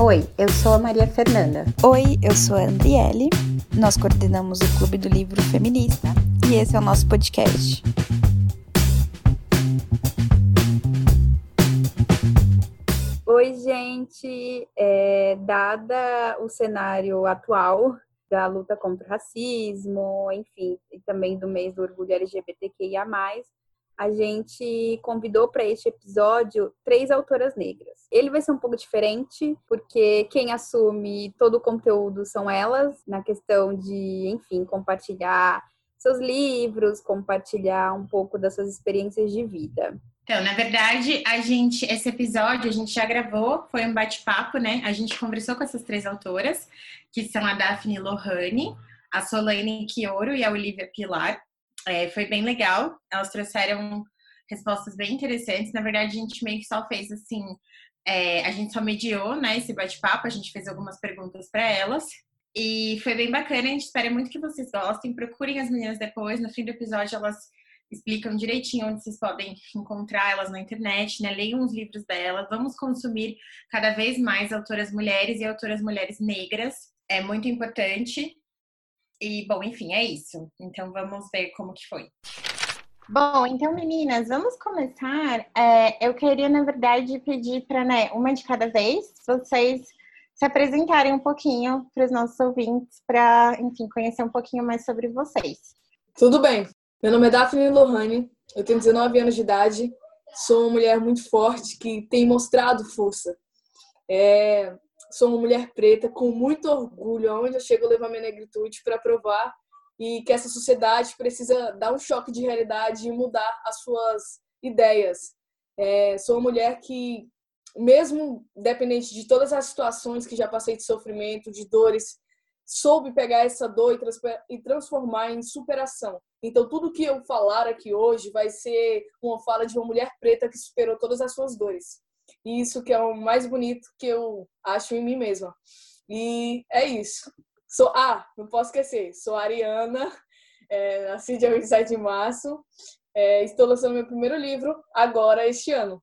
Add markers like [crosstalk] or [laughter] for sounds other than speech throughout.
Oi, eu sou a Maria Fernanda. Oi, eu sou a Andriele. Nós coordenamos o Clube do Livro Feminista e esse é o nosso podcast. Oi, gente. É, dada o cenário atual da luta contra o racismo, enfim, e também do mês do orgulho LGBTQIA+, a gente convidou para este episódio três autoras negras. Ele vai ser um pouco diferente, porque quem assume todo o conteúdo são elas, na questão de, enfim, compartilhar seus livros, compartilhar um pouco das suas experiências de vida. Então, na verdade, a gente, esse episódio a gente já gravou, foi um bate-papo, né? A gente conversou com essas três autoras, que são a Daphne Lohane, a Solane Chioro e a Olivia Pilar. É, foi bem legal. Elas trouxeram respostas bem interessantes. Na verdade, a gente meio que só fez assim, é, a gente só mediou, né, esse bate-papo. A gente fez algumas perguntas para elas. E foi bem bacana. A gente espera muito que vocês gostem. Procurem as meninas depois. No fim do episódio, elas explicam direitinho onde vocês podem encontrar elas na internet, né? Leiam os livros delas. Vamos consumir cada vez mais autoras mulheres e autoras mulheres negras. É muito importante. E, bom, enfim, é isso. Então, vamos ver como que foi. Bom, então, meninas, vamos começar. É, eu queria, na verdade, pedir para, né, uma de cada vez, vocês se apresentarem um pouquinho para os nossos ouvintes, para, enfim, conhecer um pouquinho mais sobre vocês. Tudo bem. Meu nome é Daphne Lohane, eu tenho 19 anos de idade, sou uma mulher muito forte que tem mostrado força. É, sou uma mulher preta com muito orgulho, aonde eu chego eu levo a minha negritude para provar e que essa sociedade precisa dar um choque de realidade e mudar as suas ideias. É, sou uma mulher que, mesmo dependente de todas as situações que já passei de sofrimento, de dores, soube pegar essa dor e transformar em superação. Então, tudo que eu falar aqui hoje vai ser uma fala de uma mulher preta que superou todas as suas dores. E isso que é o mais bonito que eu acho em mim mesma. E é isso. Sou, ah, não posso esquecer, sou Ariana, [laughs] é, nasci dia 27 de março. É, estou lançando meu primeiro livro agora, este ano.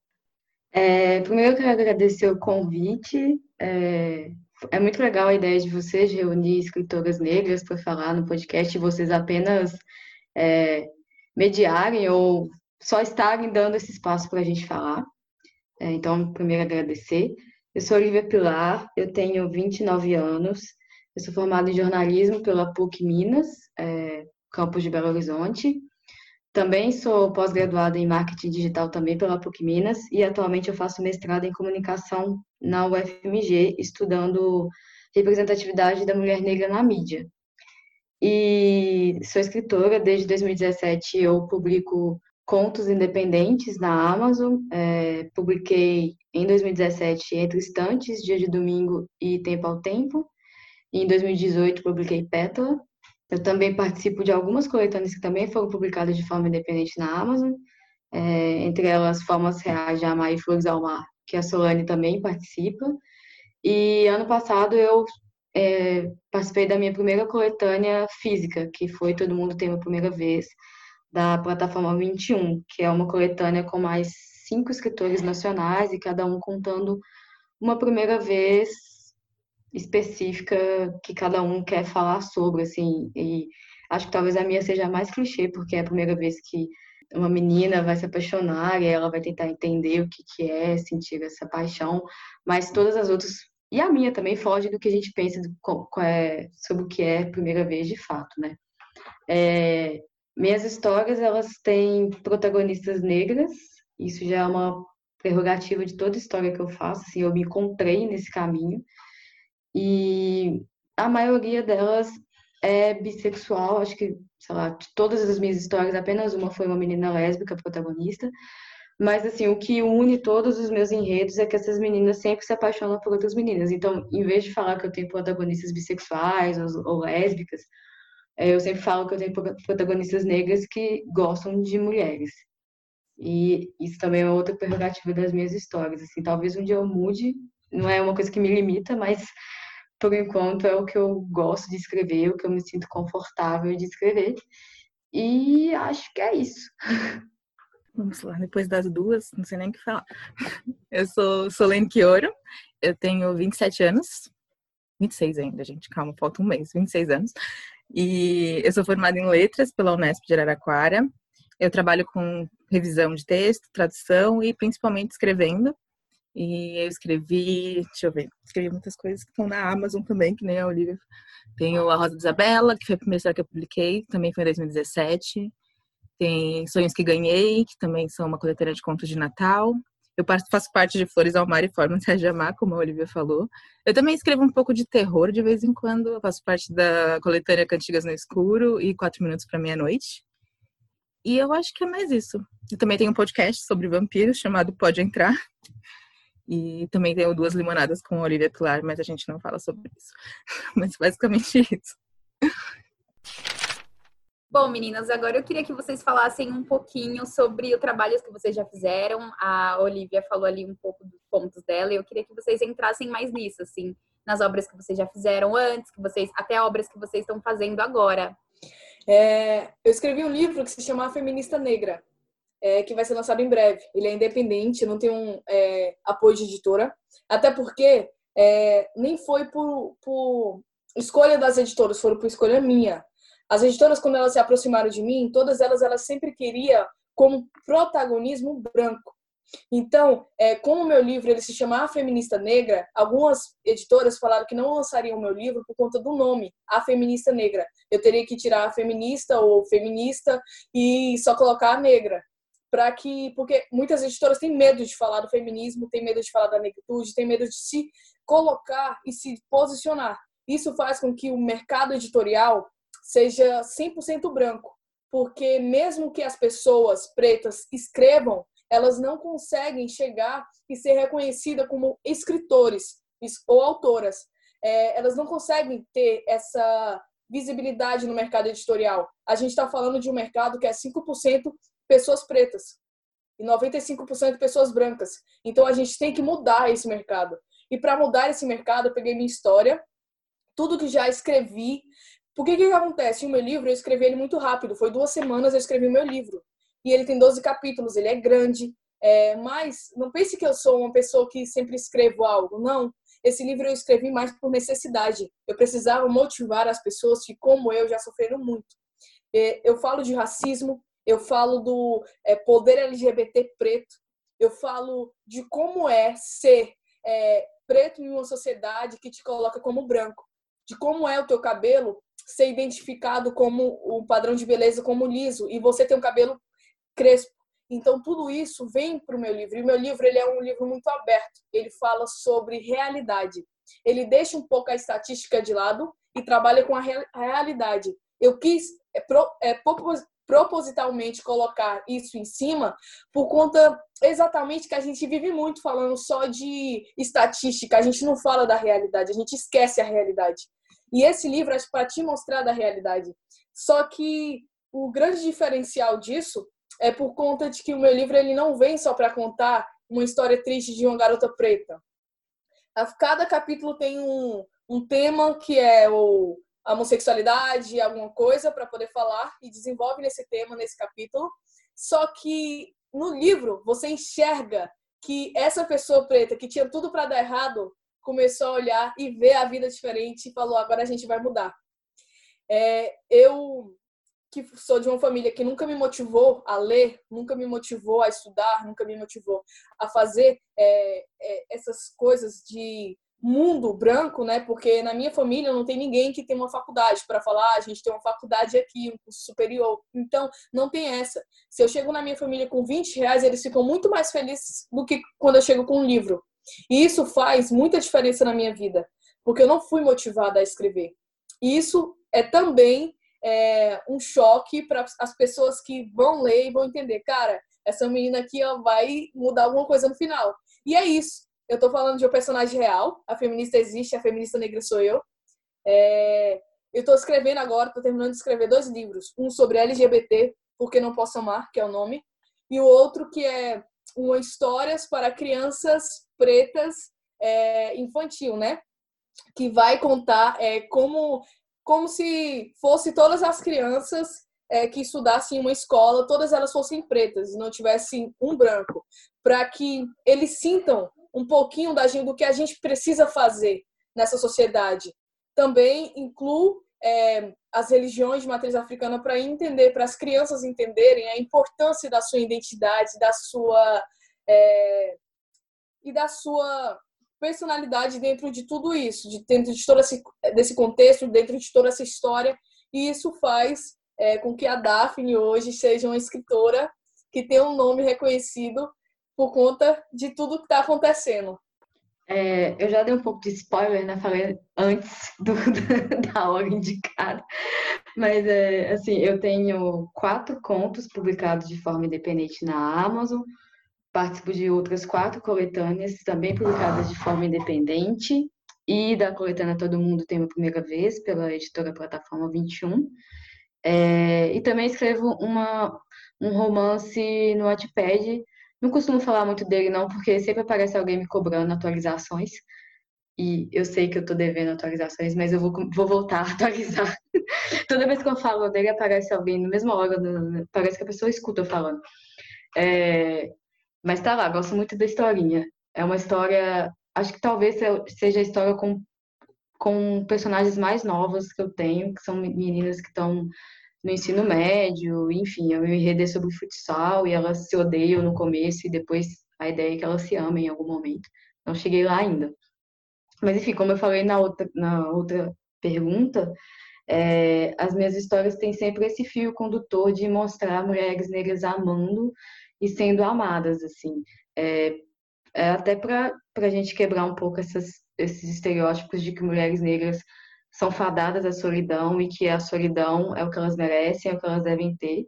É, primeiro eu quero agradecer o convite. É, é muito legal a ideia de vocês reunir escritoras negras para falar no podcast e vocês apenas é, mediarem ou só estarem dando esse espaço para a gente falar. É, então, primeiro agradecer. Eu sou Olivia Pilar, eu tenho 29 anos, eu sou formada em jornalismo pela PUC Minas, é, campus de Belo Horizonte. Também sou pós-graduada em marketing digital também pela PUC Minas e atualmente eu faço mestrado em comunicação na UFMG, estudando representatividade da mulher negra na mídia. E sou escritora, desde 2017 eu publico contos independentes na Amazon. É, publiquei em 2017 Entre Estantes, Dia de Domingo e Tempo ao Tempo. E em 2018 publiquei Pétala. Eu também participo de algumas coletâneas que também foram publicadas de forma independente na Amazon. É, entre elas Formas Reais de Amar e Flores ao Mar, que a Solane também participa. E ano passado eu é, participei da minha primeira coletânea física, que foi Todo Mundo Tem uma Primeira Vez, da plataforma 21, que é uma coletânea com mais cinco escritores nacionais e cada um contando uma primeira vez específica que cada um quer falar sobre, assim, e acho que talvez a minha seja mais clichê, porque é a primeira vez que uma menina vai se apaixonar e ela vai tentar entender o que, que é sentir essa paixão, mas todas as outras, e a minha também, foge do que a gente pensa do, é, sobre o que é a primeira vez de fato, né? É, minhas histórias, elas têm protagonistas negras, isso já é uma prerrogativa de toda história que eu faço, assim, eu me encontrei nesse caminho, e a maioria delas é bissexual, acho que, sei lá, de todas as minhas histórias, apenas uma foi uma menina lésbica protagonista, mas, assim, o que une todos os meus enredos é que essas meninas sempre se apaixonam por outras meninas. Então, em vez de falar que eu tenho protagonistas bissexuais ou, ou lésbicas, eu sempre falo que eu tenho protagonistas negras que gostam de mulheres. E isso também é outra prerrogativa das minhas histórias. Assim, talvez um dia eu mude, não é uma coisa que me limita, mas por enquanto é o que eu gosto de escrever, o que eu me sinto confortável de escrever. E acho que é isso. [laughs] Vamos lá, depois das duas, não sei nem o que falar. Eu sou Solene Chioro, eu tenho 27 anos. 26 ainda, gente, calma, falta um mês, 26 anos. E eu sou formada em letras pela Unesp de Araraquara. Eu trabalho com revisão de texto, tradução e principalmente escrevendo. E eu escrevi, deixa eu ver, escrevi muitas coisas que estão na Amazon também, que nem a Olivia. Tenho A Rosa de Isabela, que foi a primeira história que eu publiquei, também foi em 2017. Tem Sonhos que Ganhei, que também são uma coletânea de contos de Natal. Eu faço parte de Flores ao Mar e Formas de Amar, como a Olivia falou. Eu também escrevo um pouco de terror de vez em quando. Eu faço parte da coletânea Cantigas no Escuro e Quatro Minutos para Meia-Noite. E eu acho que é mais isso. Eu também tenho um podcast sobre vampiros chamado Pode Entrar. E também tenho duas limonadas com a Olivia Pilar, mas a gente não fala sobre isso. [laughs] Mas basicamente isso. Bom, meninas, agora eu queria que vocês falassem um pouquinho sobre o trabalho que vocês já fizeram. A Olivia falou ali um pouco dos pontos dela e eu queria que vocês entrassem mais nisso, assim, nas obras que vocês já fizeram antes, que vocês até obras que vocês estão fazendo agora. É, eu escrevi um livro que se chama Feminista Negra, é, que vai ser lançado em breve. Ele é independente, não tem um é, apoio de editora, até porque é, nem foi por, por escolha das editoras, foram por escolha minha. As editoras, quando elas se aproximaram de mim, todas elas, elas sempre queriam como protagonismo branco. Então, é, como o meu livro ele se chama A Feminista Negra, algumas editoras falaram que não lançariam o meu livro por conta do nome, A Feminista Negra. Eu teria que tirar a feminista ou feminista e só colocar a negra. Para que, porque muitas editoras têm medo de falar do feminismo, têm medo de falar da negritude, têm medo de se colocar e se posicionar. Isso faz com que o mercado editorial seja 100% branco, porque mesmo que as pessoas pretas escrevam, elas não conseguem chegar e ser reconhecidas como escritores ou autoras. É, elas não conseguem ter essa visibilidade no mercado editorial. A gente está falando de um mercado que é 5% pessoas pretas e 95% pessoas brancas. Então a gente tem que mudar esse mercado. E para mudar esse mercado, eu peguei minha história, tudo que já escrevi, o que, que acontece? O meu livro, eu escrevi ele muito rápido. Foi duas semanas eu escrevi o meu livro. E ele tem 12 capítulos, ele é grande. É, mas não pense que eu sou uma pessoa que sempre escrevo algo. Não. Esse livro eu escrevi mais por necessidade. Eu precisava motivar as pessoas que, como eu, já sofreram muito. É, eu falo de racismo, eu falo do é, poder LGBT preto, eu falo de como é ser é, preto em uma sociedade que te coloca como branco, de como é o teu cabelo ser identificado como o padrão de beleza como liso e você tem um cabelo crespo. Então tudo isso vem para o meu livro. E o meu livro ele é um livro muito aberto. Ele fala sobre realidade. Ele deixa um pouco a estatística de lado e trabalha com a realidade. Eu quis é, pro, é, propositalmente colocar isso em cima por conta exatamente que a gente vive muito falando só de estatística, a gente não fala da realidade, a gente esquece a realidade. E esse livro é para te mostrar da realidade. Só que o grande diferencial disso é por conta de que o meu livro ele não vem só para contar uma história triste de uma garota preta. Cada capítulo tem um, um tema que é o a homossexualidade, alguma coisa para poder falar e desenvolve nesse tema, nesse capítulo. Só que no livro você enxerga que essa pessoa preta que tinha tudo para dar errado começou a olhar e ver a vida diferente e falou: agora a gente vai mudar. É, eu, que sou de uma família que nunca me motivou a ler, nunca me motivou a estudar, nunca me motivou a fazer é, é, essas coisas de mundo branco, né? Porque na minha família não tem ninguém que tem uma faculdade para falar, ah, a gente tem uma faculdade aqui, um curso superior. Então, não tem essa. Se eu chego na minha família com 20 reais, eles ficam muito mais felizes do que quando eu chego com um livro. E isso faz muita diferença na minha vida, porque eu não fui motivada a escrever. E isso é também é, um choque para as pessoas que vão ler e vão entender, cara, essa menina aqui vai mudar alguma coisa no final. E é isso. Eu estou falando de um personagem real. A feminista existe, a feminista negra sou eu. É, eu estou escrevendo agora, estou terminando de escrever dois livros. Um sobre LGBT, Porque Não Posso Amar, que é o nome. E o outro que é uma histórias para crianças pretas é, infantil, né? Que vai contar é, como, como se fosse todas as crianças é, que estudassem em uma escola, todas elas fossem pretas não tivessem um branco, para que eles sintam um pouquinho da gente, do que a gente precisa fazer nessa sociedade. Também incluo é, as religiões de matriz africana para entender, para as crianças entenderem a importância da sua identidade, da sua é, e da sua personalidade dentro de tudo isso, de, dentro de todo esse, desse contexto, dentro de toda essa história. E isso faz é, com que a Daphne hoje seja uma escritora que tem um nome reconhecido por conta de tudo que está acontecendo. É, eu já dei um pouco de spoiler, né? Falei antes do, [laughs] da hora indicada. Mas, é, assim, eu tenho quatro contos publicados de forma independente na Amazon. Participo de outras quatro coletâneas, também publicadas de forma independente. E da coletânea Todo Mundo Tem uma Primeira Vez, pela editora Plataforma 21. É, e também escrevo uma, um romance no Wattpad não costumo falar muito dele, não, porque sempre aparece alguém me cobrando atualizações. E eu sei que eu tô devendo atualizações, mas eu vou, vou voltar a atualizar. [laughs] Toda vez que eu falo dele, aparece alguém na mesma hora, parece que a pessoa escuta eu falando. É, mas tá lá, gosto muito da historinha. É uma história, acho que talvez seja a história com, com personagens mais novas que eu tenho, que são meninas que estão no ensino médio, enfim, eu me enredo sobre futsal e elas se odeiam no começo e depois a ideia é que elas se amem em algum momento. Não cheguei lá ainda. Mas enfim, como eu falei na outra, na outra pergunta, é, as minhas histórias têm sempre esse fio condutor de mostrar mulheres negras amando e sendo amadas, assim. É, é até para a gente quebrar um pouco essas, esses estereótipos de que mulheres negras são fadadas à solidão e que a solidão é o que elas merecem, é o que elas devem ter.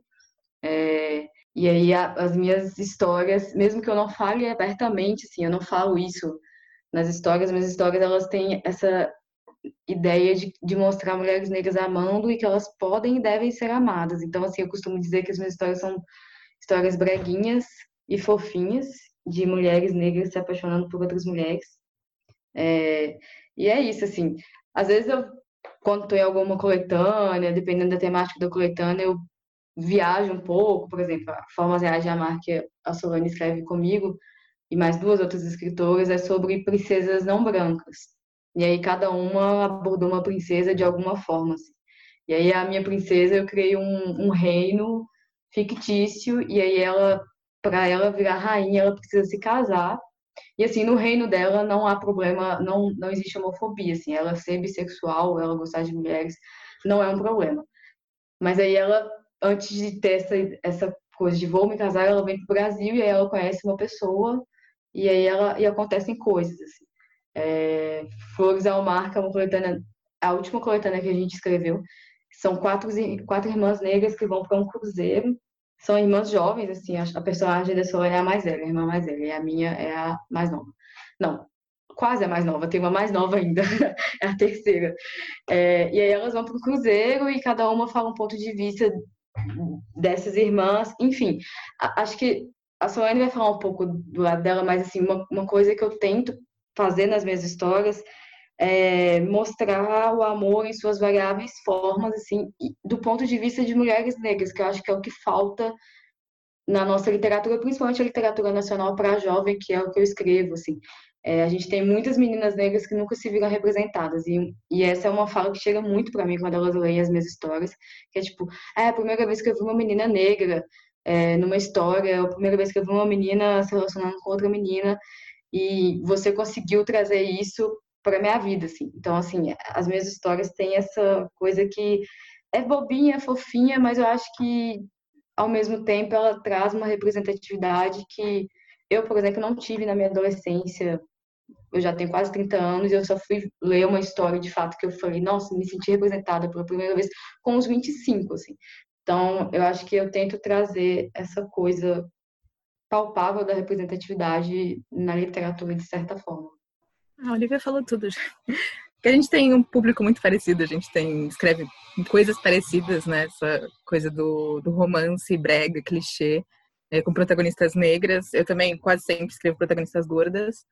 É, e aí a, as minhas histórias, mesmo que eu não fale abertamente, assim, eu não falo isso nas histórias, minhas histórias elas têm essa ideia de, de mostrar mulheres negras amando e que elas podem e devem ser amadas. Então, assim, eu costumo dizer que as minhas histórias são histórias breguinhas e fofinhas de mulheres negras se apaixonando por outras mulheres. É, e é isso, assim. Às vezes eu, quando estou em alguma coletânea, dependendo da temática da coletânea, eu viajo um pouco, por exemplo, a Formas Reais de Amar, que a Solane escreve comigo, e mais duas outras escritoras, é sobre princesas não brancas. E aí cada uma abordou uma princesa de alguma forma. Assim. E aí a minha princesa, eu criei um, um reino fictício, e aí ela, para ela virar rainha, ela precisa se casar, e assim, no reino dela não há problema, não, não existe homofobia, assim, ela ser bissexual, ela gostar de mulheres, não é um problema. Mas aí ela, antes de ter essa, essa coisa de vou me casar, ela vem pro Brasil e aí ela conhece uma pessoa e aí ela, e acontecem coisas, assim. É, Flores ao Mar, que é uma coletânea, a última coletânea que a gente escreveu, são quatro, quatro irmãs negras que vão para um cruzeiro são irmãs jovens, assim, a, personagem da Solane é a mais velha, a irmã mais velha, e a minha é a mais nova. Não, quase a mais nova, tem uma mais nova ainda, [laughs] é a terceira. É, e aí elas vão para o cruzeiro e cada uma fala um ponto de vista dessas irmãs, enfim. A, acho que a Solane vai falar um pouco do lado dela, mas assim, uma, uma coisa que eu tento fazer nas minhas histórias é, mostrar o amor em suas variáveis formas, assim, do ponto de vista de mulheres negras, que eu acho que é o que falta na nossa literatura, principalmente a literatura nacional para jovem, que é o que eu escrevo, assim. É, a gente tem muitas meninas negras que nunca se viram representadas, e, e essa é uma fala que chega muito para mim quando elas leem as minhas histórias, que é tipo, ah, é a primeira vez que eu vi uma menina negra é, numa história, é a primeira vez que eu vi uma menina se relacionando com outra menina, e você conseguiu trazer isso para minha vida, assim. Então, assim, as minhas histórias têm essa coisa que é bobinha, fofinha, mas eu acho que ao mesmo tempo ela traz uma representatividade que eu, por exemplo, não tive na minha adolescência. Eu já tenho quase 30 anos e eu só fui ler uma história de fato que eu falei, nossa, me senti representada pela primeira vez com os 25, assim. Então, eu acho que eu tento trazer essa coisa palpável da representatividade na literatura de certa forma. A Olivia falou tudo já. Porque a gente tem um público muito parecido, a gente tem escreve coisas parecidas, né? Essa coisa do, do romance, brega, clichê, é, com protagonistas negras. Eu também quase sempre escrevo protagonistas gordas.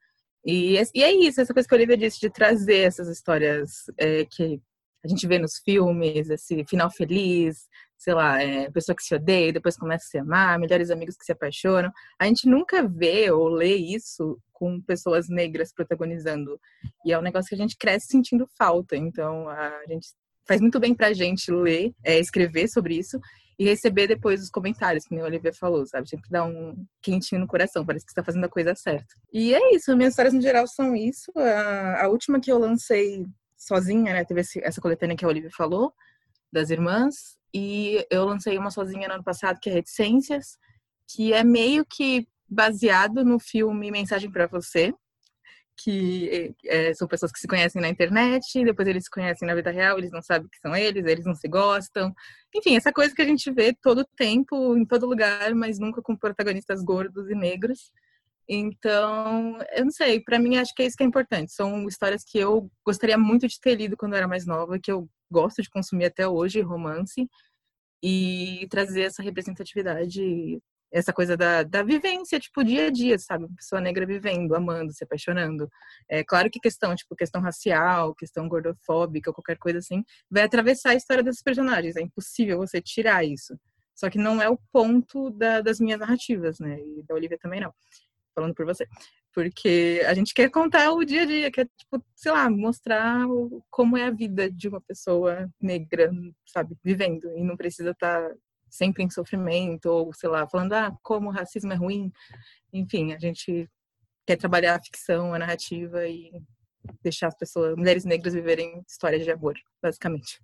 E, e é isso, essa coisa que a Olivia disse, de trazer essas histórias é, que a gente vê nos filmes, esse final feliz, sei lá, é, pessoa que se odeia e depois começa a se amar, melhores amigos que se apaixonam. A gente nunca vê ou lê isso com pessoas negras protagonizando. E é um negócio que a gente cresce sentindo falta. Então, a gente faz muito bem pra gente ler, é, escrever sobre isso e receber depois os comentários, que nem o Olivia falou, sabe? Sempre dá um quentinho no coração, parece que está fazendo a coisa certa. E é isso, minhas histórias no geral são isso. A, a última que eu lancei sozinha, né? Teve esse, essa coletânea que a Olivia falou, das irmãs, e eu lancei uma sozinha no ano passado, que é Reticências, que é meio que baseado no filme Mensagem para Você, que é, são pessoas que se conhecem na internet, depois eles se conhecem na vida real, eles não sabem que são eles, eles não se gostam. Enfim, essa coisa que a gente vê todo tempo, em todo lugar, mas nunca com protagonistas gordos e negros. Então, eu não sei, para mim acho que é isso que é importante. São histórias que eu gostaria muito de ter lido quando eu era mais nova, que eu gosto de consumir até hoje, romance, e trazer essa representatividade, essa coisa da, da vivência, tipo, dia a dia, sabe? Pessoa negra vivendo, amando, se apaixonando. É claro que questão, tipo, questão racial, questão gordofóbica, qualquer coisa assim, vai atravessar a história desses personagens. É impossível você tirar isso. Só que não é o ponto da, das minhas narrativas, né? E da Olivia também não falando por você. Porque a gente quer contar o dia a dia, quer, tipo, sei lá, mostrar como é a vida de uma pessoa negra, sabe, vivendo. E não precisa estar tá sempre em sofrimento, ou, sei lá, falando, ah, como o racismo é ruim. Enfim, a gente quer trabalhar a ficção, a narrativa e deixar as pessoas, mulheres negras, viverem histórias de amor, basicamente.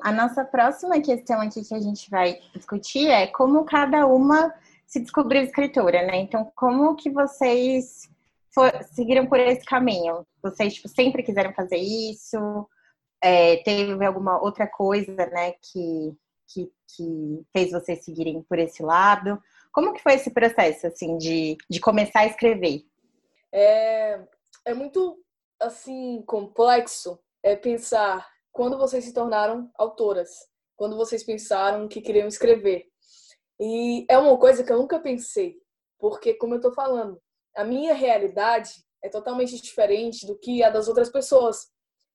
A nossa próxima questão aqui que a gente vai discutir é como cada uma se descobriu escritora, né? Então, como que vocês for, seguiram por esse caminho? Vocês tipo, sempre quiseram fazer isso? É, teve alguma outra coisa, né, que, que, que, fez vocês seguirem por esse lado? Como que foi esse processo, assim, de, de começar a escrever? É, é muito, assim, complexo é pensar quando vocês se tornaram autoras, quando vocês pensaram que queriam escrever. E é uma coisa que eu nunca pensei, porque, como eu estou falando, a minha realidade é totalmente diferente do que a das outras pessoas.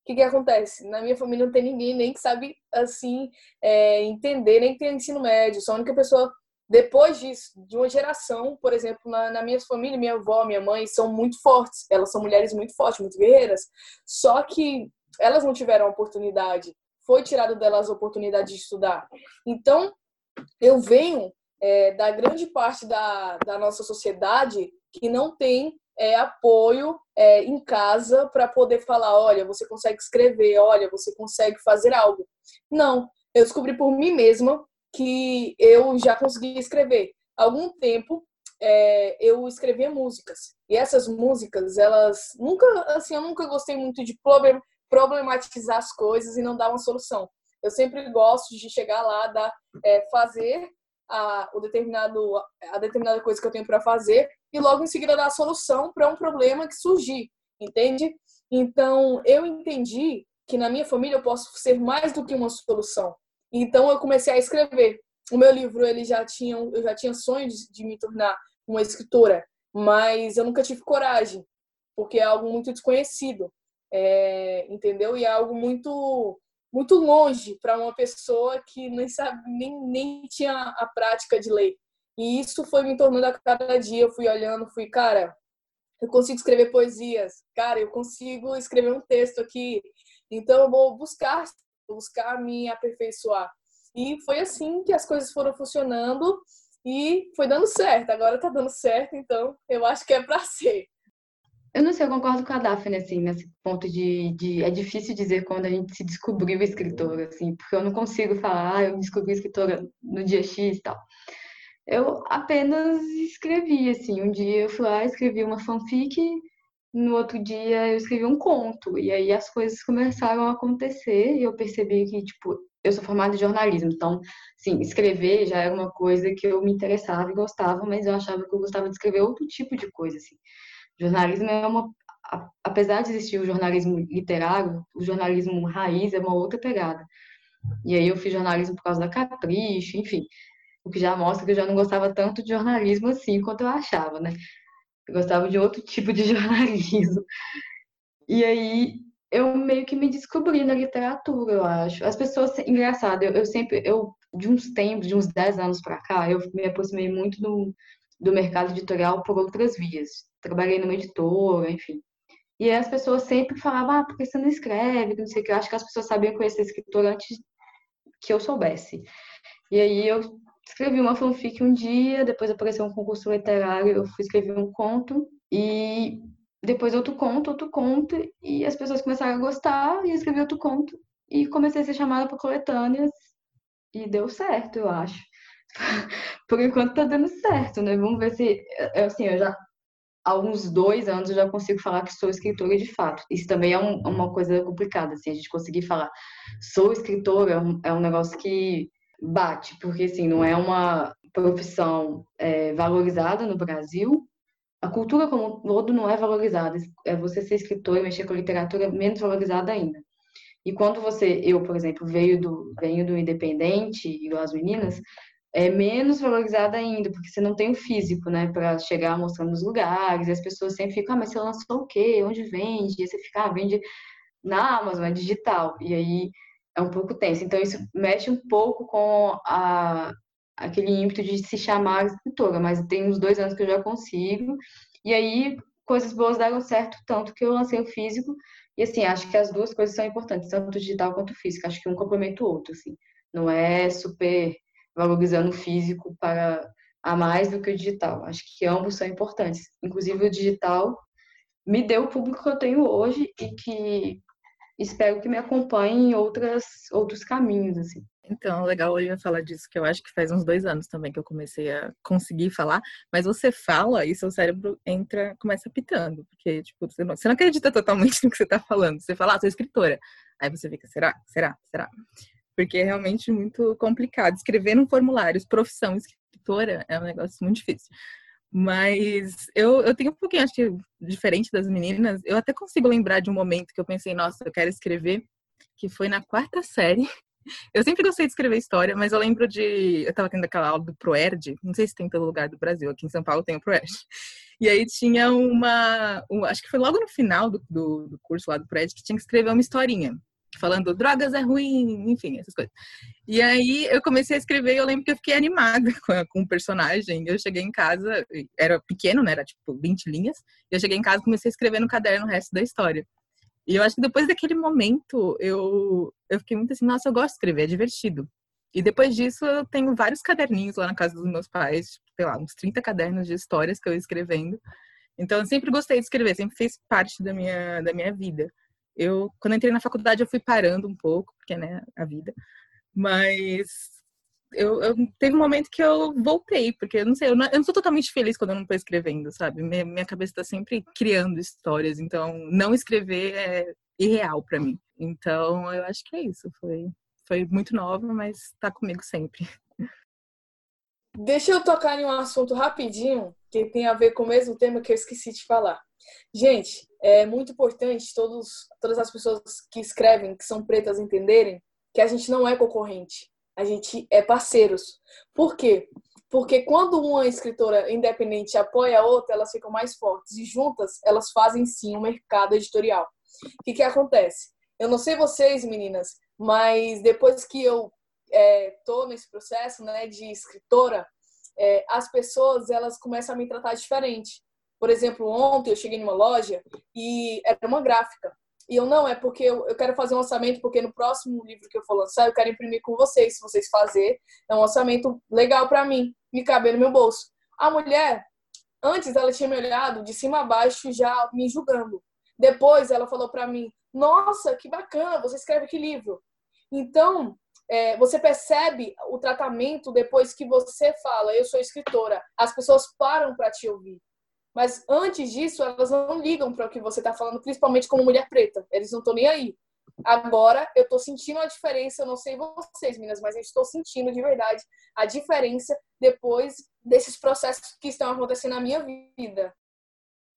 O que, que acontece? Na minha família não tem ninguém nem que sabe, assim, é, entender, nem que tem ensino médio. Sou a única pessoa, depois disso, de uma geração, por exemplo, na, na minha família, minha avó, minha mãe são muito fortes. Elas são mulheres muito fortes, muito guerreiras. Só que elas não tiveram a oportunidade. Foi tirado delas a oportunidade de estudar. Então, eu venho é, da grande parte da, da nossa sociedade que não tem é, apoio é, em casa para poder falar, olha, você consegue escrever, olha, você consegue fazer algo. Não, eu descobri por mim mesma que eu já conseguia escrever. Há algum tempo é, eu escrevia músicas e essas músicas, elas nunca, assim, eu nunca gostei muito de problematizar as coisas e não dar uma solução. Eu sempre gosto de chegar lá, dar, é, fazer a, o determinado, a determinada coisa que eu tenho para fazer e logo em seguida dar a solução para um problema que surgir, entende? Então, eu entendi que na minha família eu posso ser mais do que uma solução. Então, eu comecei a escrever. O meu livro, ele já tinha, eu já tinha sonhos de me tornar uma escritora, mas eu nunca tive coragem, porque é algo muito desconhecido, é, entendeu? E é algo muito muito longe para uma pessoa que nem sabe nem, nem tinha a prática de ler. E isso foi me tornando a cada dia. Eu fui olhando, fui, cara, eu consigo escrever poesias, cara, eu consigo escrever um texto aqui. Então eu vou buscar, buscar me aperfeiçoar. E foi assim que as coisas foram funcionando e foi dando certo. Agora tá dando certo, então eu acho que é para ser. Eu não sei, eu concordo com a Daphne, assim, nesse ponto de, de, É difícil dizer quando a gente se descobriu escritora, assim, porque eu não consigo falar, ah, eu descobri escritora no dia X e tal. Eu apenas escrevi, assim, um dia eu fui lá, escrevi uma fanfic, no outro dia eu escrevi um conto, e aí as coisas começaram a acontecer, e eu percebi que, tipo, eu sou formada em jornalismo, então, sim, escrever já era uma coisa que eu me interessava e gostava, mas eu achava que eu gostava de escrever outro tipo de coisa, assim. Jornalismo é uma. Apesar de existir o jornalismo literário, o jornalismo raiz é uma outra pegada. E aí eu fiz jornalismo por causa da capricho, enfim. O que já mostra que eu já não gostava tanto de jornalismo assim quanto eu achava, né? Eu gostava de outro [laughs] tipo de jornalismo. E aí eu meio que me descobri na literatura, eu acho. As pessoas, engraçado, eu, eu sempre, eu de uns tempos, de uns 10 anos para cá, eu me aproximei muito do, do mercado editorial por outras vias. Trabalhei numa editora, enfim. E as pessoas sempre falavam, ah, por que você não escreve? Não sei o que. Eu acho que as pessoas sabiam conhecer escritor antes que eu soubesse. E aí eu escrevi uma fanfic um dia, depois apareceu um concurso literário, eu fui escrever um conto, e depois outro conto, outro conto, e as pessoas começaram a gostar, e eu escrevi outro conto, e comecei a ser chamada para coletâneas, e deu certo, eu acho. [laughs] Por enquanto tá dando certo, né? Vamos ver se, assim, eu já, há uns dois anos eu já consigo falar que sou escritora de fato. Isso também é um, uma coisa complicada, assim, a gente conseguir falar sou escritora é um, é negócio que bate, porque, assim, não é uma profissão é, valorizada no Brasil, a cultura como um todo não é valorizada. É você ser escritor e mexer com literatura é menos valorizada ainda. E quando você, eu, por exemplo, veio do, venho do independente, igual as meninas, é menos valorizada ainda, porque você não tem o físico, né, para chegar mostrando os lugares, e as pessoas sempre ficam, ah, mas você lançou o quê? Onde vende? E você fica, ah, vende na Amazon, é digital. E aí é um pouco tenso. Então isso mexe um pouco com a, aquele ímpeto de se chamar escritora, mas tem uns dois anos que eu já consigo. E aí, coisas boas deram certo, tanto que eu lancei o físico. E assim, acho que as duas coisas são importantes, tanto o digital quanto o físico. Acho que um complementa o outro, assim. Não é super valorizando o físico para a mais do que o digital. Acho que ambos são importantes. Inclusive o digital me deu o público que eu tenho hoje e que espero que me acompanhe em outras, outros caminhos, assim. Então, legal Olivia falar disso, que eu acho que faz uns dois anos também que eu comecei a conseguir falar, mas você fala e seu cérebro entra, começa pitando, porque, tipo, você não, você não acredita totalmente [laughs] no que você tá falando. Você fala, ah, sou escritora. Aí você fica, será? Será? Será? Porque é realmente muito complicado. Escrever num formulário, profissão escritora, é um negócio muito difícil. Mas eu, eu tenho um pouquinho, acho que diferente das meninas, eu até consigo lembrar de um momento que eu pensei, nossa, eu quero escrever, que foi na quarta série. [laughs] Eu sempre gostei de escrever história, mas eu lembro de. Eu tava tendo aquela aula do Proerd, não sei se tem em todo lugar do Brasil, aqui em São Paulo tem o Proerd. E aí tinha uma. Um, acho que foi logo no final do, do, do curso lá do Proerd que tinha que escrever uma historinha falando drogas é ruim, enfim, essas coisas. E aí eu comecei a escrever e eu lembro que eu fiquei animada [laughs] com, com o personagem. Eu cheguei em casa, era pequeno, né? Era tipo 20 linhas. Eu cheguei em casa e comecei a escrever no caderno o resto da história. E eu acho que depois daquele momento eu, eu fiquei muito assim, nossa, eu gosto de escrever, é divertido. E depois disso eu tenho vários caderninhos lá na casa dos meus pais, sei lá, uns 30 cadernos de histórias que eu ia escrevendo. Então eu sempre gostei de escrever, sempre fez parte da minha, da minha vida. Eu, quando entrei na faculdade, eu fui parando um pouco, porque, né, a vida. Mas eu, eu, teve um momento que eu voltei, porque eu não sei, eu não, eu não sou totalmente feliz quando eu não estou escrevendo, sabe? Minha, minha cabeça está sempre criando histórias, então não escrever é irreal para mim. Então eu acho que é isso. Foi, foi muito nova, mas está comigo sempre. Deixa eu tocar em um assunto rapidinho, que tem a ver com o mesmo tema que eu esqueci de falar. Gente, é muito importante todos, todas as pessoas que escrevem, que são pretas, entenderem que a gente não é concorrente, a gente é parceiros. Por quê? Porque quando uma escritora independente apoia a outra, elas ficam mais fortes e juntas elas fazem sim um mercado editorial. O que, que acontece? Eu não sei vocês, meninas, mas depois que eu é, tô nesse processo né, de escritora, é, as pessoas elas começam a me tratar diferente. Por exemplo, ontem eu cheguei numa loja e era uma gráfica. E eu não, é porque eu, quero fazer um orçamento, porque no próximo livro que eu for lançar, eu quero imprimir com vocês. Se vocês fazer, é um orçamento legal para mim, me caber no meu bolso. A mulher, antes ela tinha me olhado de cima a baixo, já me julgando. Depois ela falou para mim: Nossa, que bacana, você escreve que livro? Então, é, você percebe o tratamento depois que você fala: Eu sou escritora. As pessoas param para te ouvir. Mas antes disso, elas não ligam para o que você está falando, principalmente como mulher preta. Eles não estão nem aí. Agora eu estou sentindo a diferença, eu não sei vocês, meninas, mas eu estou sentindo de verdade a diferença depois desses processos que estão acontecendo na minha vida.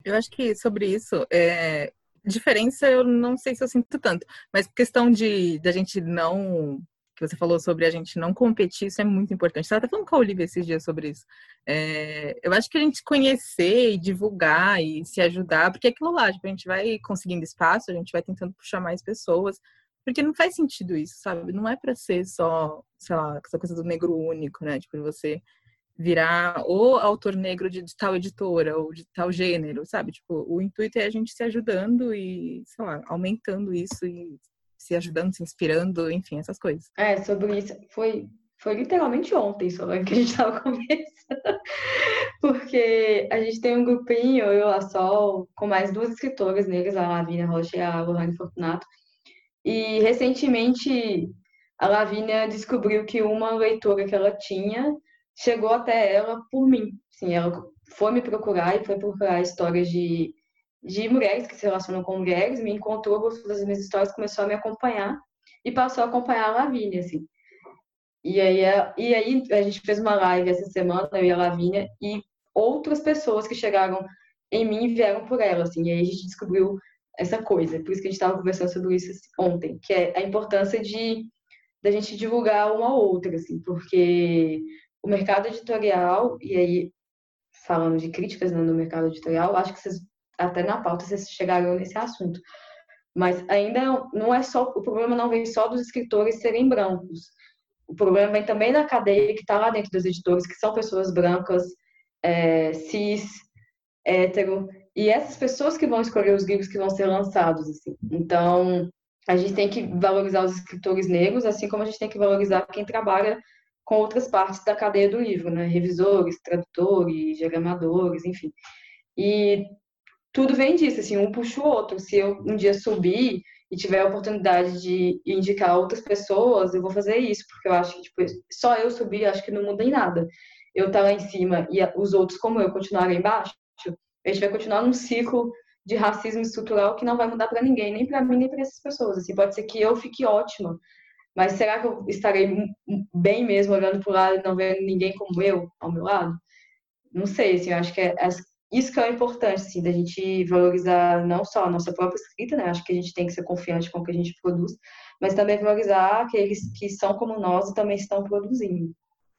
Eu acho que sobre isso, é... diferença eu não sei se eu sinto tanto, mas questão de da gente não você falou sobre a gente não competir, isso é muito importante. Você até falando com a Olivia esses dias sobre isso. É, eu acho que a gente conhecer e divulgar e se ajudar, porque é aquilo lá, tipo, a gente vai conseguindo espaço, a gente vai tentando puxar mais pessoas, porque não faz sentido isso, sabe? Não é para ser só, sei lá, essa coisa do negro único, né? Tipo, você virar o autor negro de, de, tal editora ou de tal gênero, sabe? Tipo, o intuito é a gente se ajudando e, sei lá, aumentando isso e se ajudando, se inspirando, enfim, essas coisas. É, sobre isso, foi, foi literalmente ontem só que a gente tava [laughs] conversando. Porque a gente tem um grupinho, eu, a Sol, com mais duas escritoras negras, a Lavínia Rocha e a Lohane Fortunato. E recentemente a Lavínia descobriu que uma leitora que ela tinha chegou até ela por mim. Sim, ela foi me procurar e foi procurar histórias de, de mulheres que se relacionam com mulheres, me encontrou, gostou das minhas histórias, começou a me acompanhar e passou a acompanhar a Lavínia, assim. E aí, e aí a gente fez uma live essa semana, eu e a Lavínia, e outras pessoas que chegaram em mim vieram por ela, assim. E aí a gente descobriu essa coisa. Por isso que a gente estava conversando sobre isso ontem, que é a importância de da gente divulgar uma ou outra, assim, porque o mercado editorial, e aí falando de críticas né, no mercado editorial, acho que vocês, até na pauta vocês chegaram nesse assunto. Mas ainda não é só, o problema não vem só dos escritores serem brancos. O problema vem também da cadeia que está lá dentro dos editores, que são pessoas brancas, é, cis, hétero, e essas pessoas que vão escolher os livros que vão ser lançados. Assim. Então, a gente tem que valorizar os escritores negros, assim como a gente tem que valorizar quem trabalha com outras partes da cadeia do livro, né? Revisores, tradutores, diagramadores, enfim. E tudo vem disso, assim, um puxa o outro. Se eu um dia subir e tiver a oportunidade de indicar outras pessoas, eu vou fazer isso, porque eu acho que tipo, só eu subir, acho que não muda em nada. Eu estar tá lá em cima e os outros como eu continuarem embaixo, a gente vai continuar num ciclo de racismo estrutural que não vai mudar para ninguém, nem para mim, nem para essas pessoas. Assim, pode ser que eu fique ótima, mas será que eu estarei bem mesmo olhando para o lado e não vendo ninguém como eu ao meu lado? Não sei, assim, eu acho que é, isso que é importante, assim, da gente valorizar não só a nossa própria escrita, né? Acho que a gente tem que ser confiante com o que a gente produz, mas também valorizar aqueles que são como nós e também estão produzindo.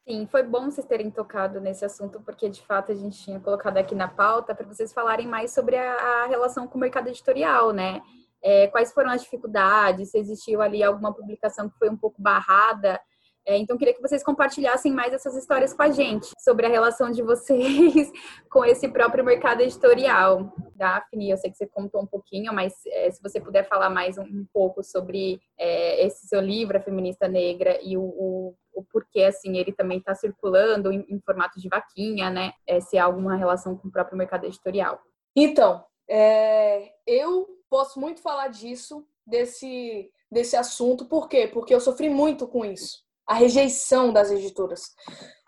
Sim, foi bom vocês terem tocado nesse assunto, porque de fato a gente tinha colocado aqui na pauta para vocês falarem mais sobre a, a, relação com o mercado editorial, né? É, quais foram as dificuldades, se existiu ali alguma publicação que foi um pouco barrada, é, então, queria que vocês compartilhassem mais essas histórias com a gente, sobre a relação de vocês [laughs] com esse próprio mercado editorial. Daphne, eu sei que você contou um pouquinho, mas é, se você puder falar mais um, um pouco sobre é, esse seu livro, A Feminista Negra, e o, o, o porquê, assim, ele também está circulando em, em, formato de vaquinha, né? É, se há alguma relação com o próprio mercado editorial. Então, é, eu posso muito falar disso, desse, desse assunto, por quê? Porque eu sofri muito com isso a rejeição das editoras.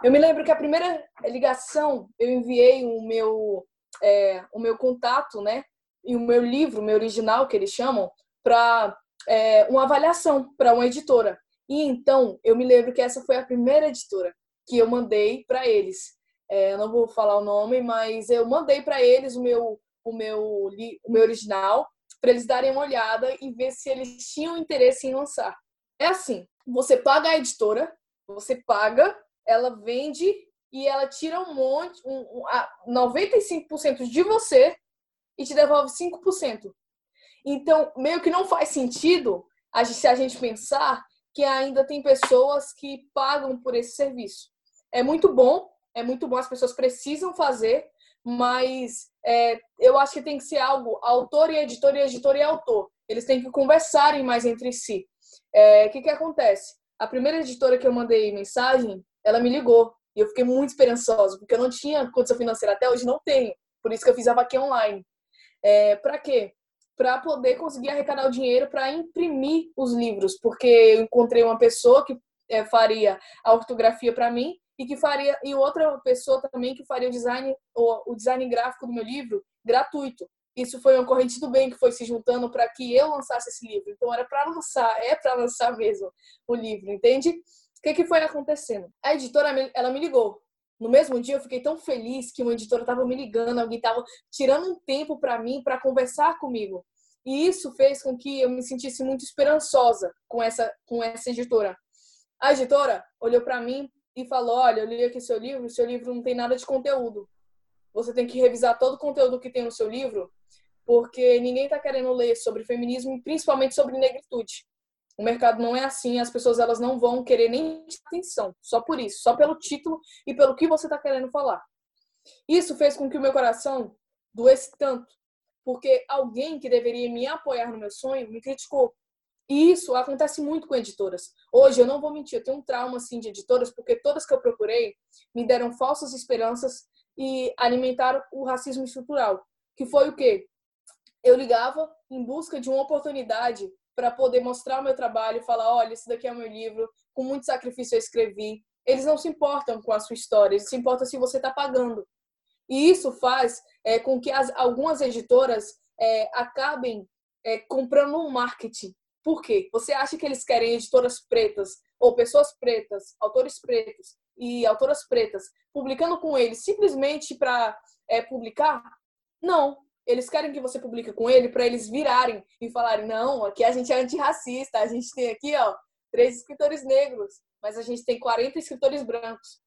Eu me lembro que a primeira ligação eu enviei o meu é, o meu contato, né, e o meu livro, meu original que eles chamam, para é, uma avaliação para uma editora. E então eu me lembro que essa foi a primeira editora que eu mandei para eles. É, eu não vou falar o nome, mas eu mandei para eles o meu o meu o meu original para eles darem uma olhada e ver se eles tinham interesse em lançar. É assim, você paga a editora, você paga, ela vende e ela tira um monte, um, um, 95% de você e te devolve 5%. Então, meio que não faz sentido a gente, se a gente pensar que ainda tem pessoas que pagam por esse serviço. É muito bom, é muito bom, as pessoas precisam fazer, mas é, eu acho que tem que ser algo autor e editor e editor e autor. Eles têm que conversarem mais entre si. O é, que, que acontece? A primeira editora que eu mandei mensagem, ela me ligou. E eu fiquei muito esperançosa, porque eu não tinha condição financeira até hoje, não tenho. Por isso que eu fiz a vaquinha online. É, para quê? Para poder conseguir arrecadar o dinheiro para imprimir os livros, porque eu encontrei uma pessoa que é, faria a ortografia para mim e que faria e outra pessoa também que faria o design o, o design gráfico do meu livro gratuito isso foi uma corrente do bem que foi se juntando para que eu lançasse esse livro. Então era para lançar, é para lançar mesmo o livro, entende? O que, que foi acontecendo? A editora, ela me ligou. No mesmo dia eu fiquei tão feliz que uma editora estava me ligando, alguém estava tirando um tempo para mim para conversar comigo. E isso fez com que eu me sentisse muito esperançosa com essa com essa editora. A editora olhou para mim e falou: Olha, eu li aqui seu livro, seu livro não tem nada de conteúdo. Você tem que revisar todo o conteúdo que tem no seu livro, porque ninguém está querendo ler sobre feminismo, principalmente sobre negritude. O mercado não é assim, as pessoas elas não vão querer nem atenção, só por isso, só pelo título e pelo que você está querendo falar. Isso fez com que o meu coração doesse tanto, porque alguém que deveria me apoiar no meu sonho me criticou. E isso acontece muito com editoras. Hoje, eu não vou mentir, eu tenho um trauma assim de editoras, porque todas que eu procurei me deram falsas esperanças e alimentaram o racismo estrutural. Que foi o quê? Eu ligava em busca de uma oportunidade para poder mostrar o meu trabalho, falar, olha, esse daqui é o meu livro, com muito sacrifício eu escrevi. Eles não se importam com a sua história, eles se importam se você está pagando. E isso faz é, com que as, algumas editoras é, acabem é, comprando um marketing por quê? Você acha que eles querem editoras pretas ou pessoas pretas, autores pretos e autoras pretas publicando com eles simplesmente para é, publicar? Não. Eles querem que você publique com ele para eles virarem e falarem: não, aqui a gente é antirracista, a gente tem aqui ó, três escritores negros, mas a gente tem 40 escritores brancos.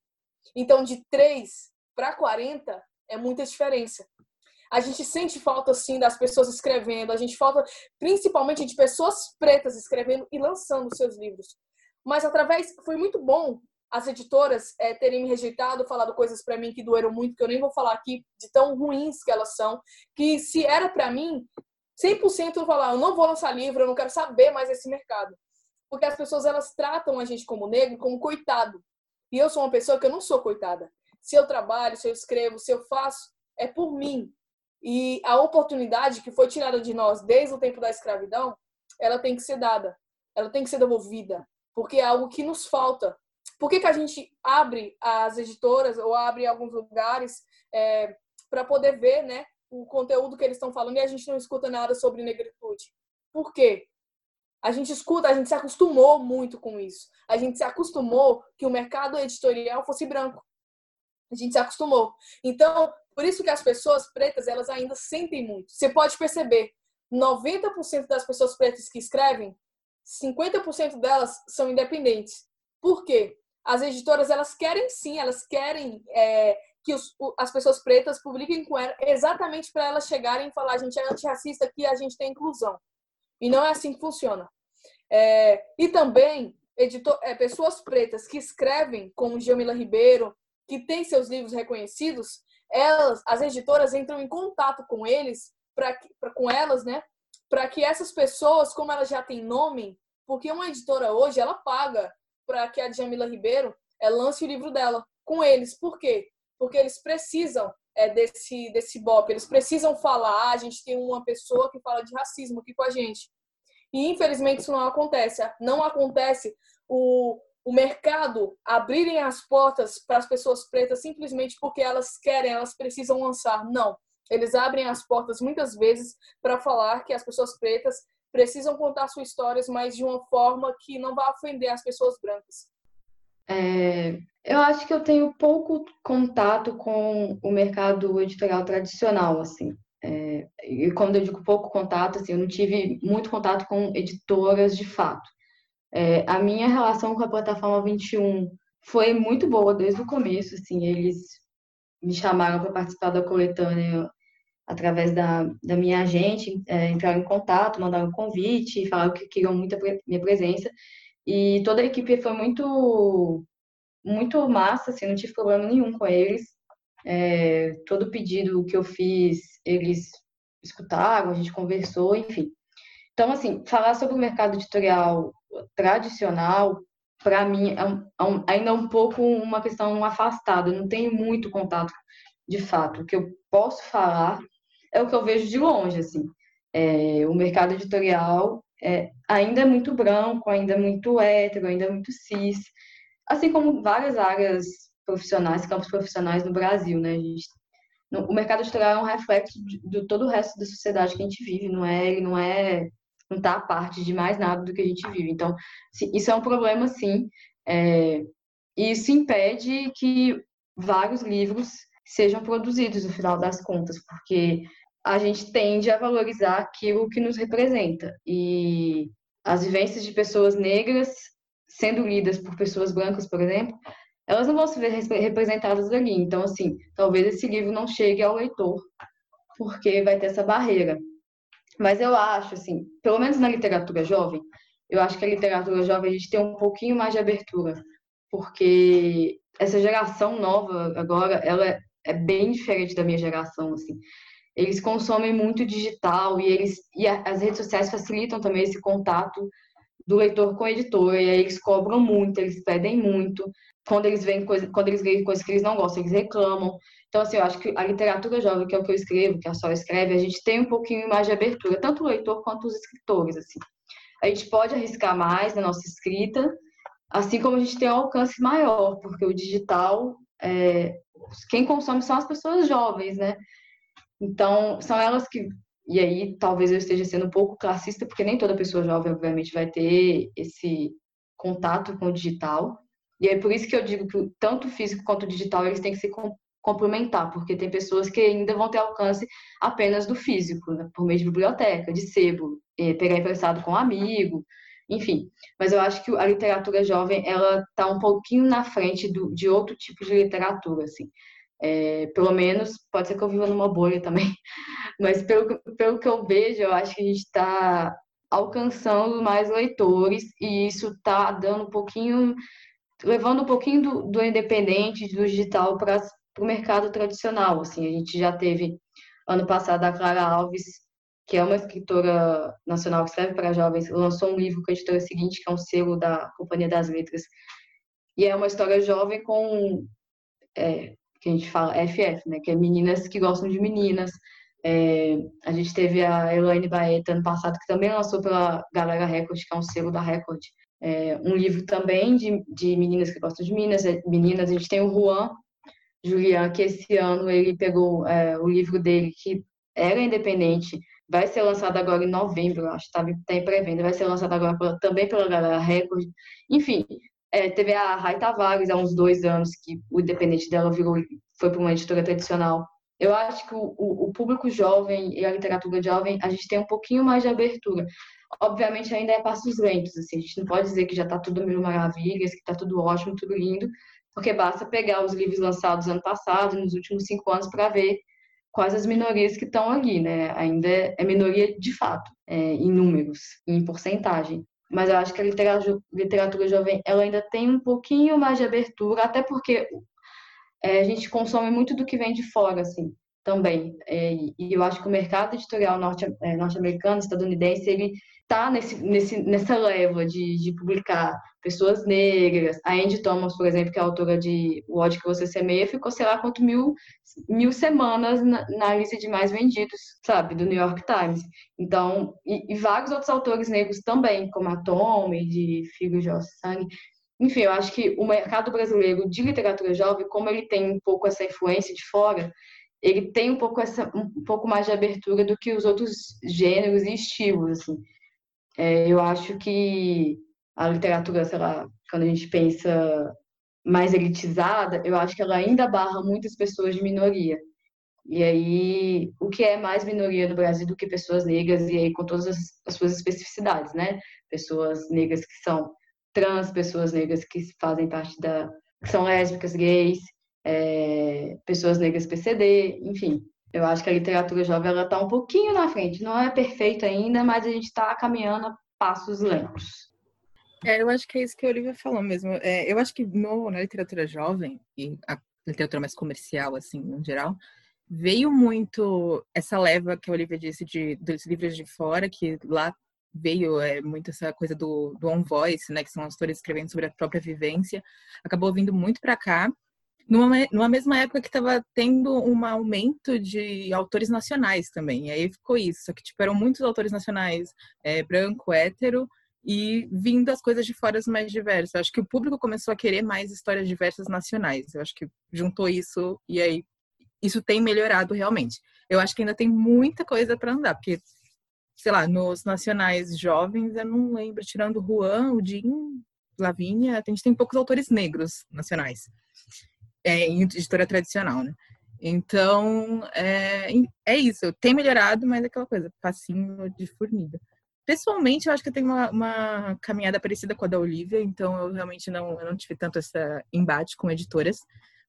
Então, de 3 para 40 é muita diferença. A gente sente falta, sim, das pessoas escrevendo, a gente falta principalmente de pessoas pretas escrevendo e lançando seus livros. Mas através, foi muito bom as editoras é, terem me rejeitado, falado coisas para mim que doeram muito, que eu nem vou falar aqui, de tão ruins que elas são, que se era para mim, 100% eu falar, eu não vou lançar livro, eu não quero saber mais desse mercado. Porque as pessoas, elas tratam a gente como negro, como coitado. E eu sou uma pessoa que eu não sou coitada. Se eu trabalho, se eu escrevo, se eu faço, é por mim. E a oportunidade que foi tirada de nós desde o tempo da escravidão, ela tem que ser dada, ela tem que ser devolvida, porque é algo que nos falta. Por que, que a gente abre as editoras ou abre alguns lugares é, para poder ver né, o conteúdo que eles estão falando e a gente não escuta nada sobre negritude? Por quê? A gente escuta, a gente se acostumou muito com isso. A gente se acostumou que o mercado editorial fosse branco. A gente se acostumou. Então, por isso que as pessoas pretas, elas ainda sentem muito. Você pode perceber, 90% das pessoas pretas que escrevem, 50% delas são independentes. Por quê? As editoras, elas querem sim, elas querem é, que os, as pessoas pretas publiquem com ela exatamente para elas chegarem e falar a gente é antirracista aqui, a gente tem inclusão. E não é assim que funciona. É, e também editor, é, pessoas pretas que escrevem, como Jamila Ribeiro, que tem seus livros reconhecidos, elas, as editoras entram em contato com eles, pra com elas, né? Para que essas pessoas, como elas já têm nome, porque uma editora hoje ela paga para que a Jamila Ribeiro é, lance o livro dela com eles. Por quê? Porque eles precisam é, desse desse bop, eles precisam falar. Ah, a gente tem uma pessoa que fala de racismo aqui com a gente. E infelizmente isso não acontece. Não acontece o, o mercado abrirem as portas para as pessoas pretas simplesmente porque elas querem, elas precisam lançar. Não. Eles abrem as portas muitas vezes para falar que as pessoas pretas precisam contar suas histórias, mas de uma forma que não vai ofender as pessoas brancas. É, eu acho que eu tenho pouco contato com o mercado editorial tradicional, assim. É, e quando eu digo pouco contato, assim, eu não tive muito contato com editoras de fato. É, a minha relação com a plataforma 21 foi muito boa desde o começo, assim, eles me chamaram para participar da coletânea através da, da minha agente, é, entraram em contato, mandaram um convite, falaram que queriam muito a minha presença, e toda a equipe foi muito muito massa, assim, não tive problema nenhum com eles, é, todo pedido que eu fiz, eles escutaram, a gente conversou, enfim. Então, assim, falar sobre o mercado editorial tradicional, para mim, é, um, é um, ainda um pouco uma questão afastada. Não tenho muito contato de fato. O que eu posso falar é o que eu vejo de longe, assim. É, o mercado editorial é, ainda é muito branco, ainda é muito hétero, ainda é muito cis, assim como várias áreas profissionais, campos profissionais no Brasil, né? Gente, o mercado editorial é um reflexo de, de, todo o resto da sociedade que a gente vive, não é? Ele não é não está a parte de mais nada do que a gente vive. Então, isso é um problema, sim. É, e isso impede que vários livros sejam produzidos no final das contas, porque a gente tende a valorizar aquilo que nos representa. E as vivências de pessoas negras sendo lidas por pessoas brancas, por exemplo, elas não vão se ver representadas ali. Então, assim, talvez esse livro não chegue ao leitor, porque vai ter essa barreira. Mas eu acho, assim, pelo menos na literatura jovem, eu acho que a literatura jovem a gente tem um pouquinho mais de abertura, porque essa geração nova agora, ela é bem diferente da minha geração, assim. Eles consomem muito digital e eles e as redes sociais facilitam também esse contato do leitor com a editora, e aí eles cobram muito, eles pedem muito. Quando eles veem coisa, quando eles veem coisas que eles não gostam, eles reclamam. Então, assim, eu acho que a literatura jovem, que é o que eu escrevo, que a Sol escreve, a gente tem um pouquinho mais de abertura, tanto o leitor quanto os escritores, assim. A gente pode arriscar mais na nossa escrita, assim como a gente tem um alcance maior, porque o digital, é, quem consome são as pessoas jovens, né? Então, são elas que e aí, talvez eu esteja sendo um pouco classista, porque nem toda pessoa jovem, obviamente, vai ter esse contato com o digital. E é por isso que eu digo que tanto o físico quanto o digital, eles têm que se complementar, porque tem pessoas que ainda vão ter alcance apenas do físico, né? por meio de biblioteca, de sebo, é, pegar emprestado com um amigo, enfim. Mas eu acho que a literatura jovem, ela está um pouquinho na frente do, de outro tipo de literatura, assim. É, pelo menos, pode ser que eu viva numa bolha também, [laughs] mas pelo, pelo que eu vejo, eu acho que a gente está alcançando mais leitores e isso está dando um pouquinho, levando um pouquinho do, do independente, do digital para o mercado tradicional. Assim, a gente já teve ano passado a Clara Alves, que é uma escritora nacional que escreve para jovens, lançou um livro com a editora seguinte, que é um selo da Companhia das Letras. E é uma história jovem com é, que a gente fala FF, né? Que é meninas que gostam de meninas. É, a gente teve a Elaine Baeta ano passado, que também lançou pela Galera Record, que é um selo da Record. É, um livro também de, de meninas que gostam de meninas, é, meninas. A gente tem o Juan Julian, que esse ano ele pegou é, o livro dele, que era independente, vai ser lançado agora em novembro, acho, está tá em pré-venda, vai ser lançado agora também pela Galera Record. Enfim, é, teve a Rai Tavares há uns dois anos, que o independente dela virou, foi para uma editora tradicional. Eu acho que o, o, público jovem e a literatura jovem, a gente tem um pouquinho mais de abertura. Obviamente ainda é passos lentos, assim, a gente não pode dizer que já está tudo mil maravilhas, que está tudo ótimo, tudo lindo, porque basta pegar os livros lançados ano passado, nos últimos cinco anos, para ver quais as minorias que estão ali, né? Ainda é minoria de fato, é, em números, em porcentagem mas eu acho que a literatura, literatura jovem ela ainda tem um pouquinho mais de abertura, até porque é, a gente consome muito do que vem de fora, assim, também. É, e eu acho que o mercado editorial norte, é, norte-americano, estadunidense, ele está nesse, nesse, nessa leva de, de publicar pessoas negras. A Andy Thomas, por exemplo, que é autora de O ódio que você semeia, ficou, sei lá, quanto mil, mil semanas na, na lista de mais vendidos, sabe, do New York Times. Então, e, e vários outros autores negros também, como a Tommy, de Filho de Sangue. Enfim, eu acho que o mercado brasileiro de literatura jovem, como ele tem um pouco essa influência de fora, ele tem um pouco essa um pouco mais de abertura do que os outros gêneros e estilos assim. É, eu acho que a literatura, sei lá, quando a gente pensa mais elitizada, eu acho que ela ainda barra muitas pessoas de minoria. E aí, o que é mais minoria no Brasil do que pessoas negras, e aí com todas as, as suas especificidades, né? Pessoas negras que são trans, pessoas negras que fazem parte da. que são lésbicas, gays, é, pessoas negras PCD, enfim. Eu acho que a literatura jovem está um pouquinho na frente. Não é perfeita ainda, mas a gente está caminhando a passos lentos. É, eu acho que é isso que a Olivia falou mesmo. É, eu acho que no, na literatura jovem, e a literatura mais comercial, assim, no geral, veio muito essa leva que a Olivia disse de, dos livros de fora, que lá veio é, muito essa coisa do, do on voice, né, que são autores escrevendo sobre a própria vivência, acabou vindo muito para cá numa, numa mesma época que estava tendo um aumento de autores nacionais também. E aí ficou isso, só que tipo, eram muitos autores nacionais, é, branco, hétero, e vindo as coisas de fora mais diversas. Eu acho que o público começou a querer mais histórias diversas nacionais. Eu acho que juntou isso e aí isso tem melhorado realmente. Eu acho que ainda tem muita coisa para andar, porque sei lá, nos nacionais jovens, eu não lembro, tirando Juan, o Jim, Lavínia, a gente tem poucos autores negros nacionais é, em editora tradicional, né? Então, é, é isso. Tem melhorado, mas é aquela coisa, passinho de formiga. Pessoalmente, eu acho que eu tenho uma, uma, caminhada parecida com a da Olivia, então eu realmente não, eu não tive tanto esse embate com editoras.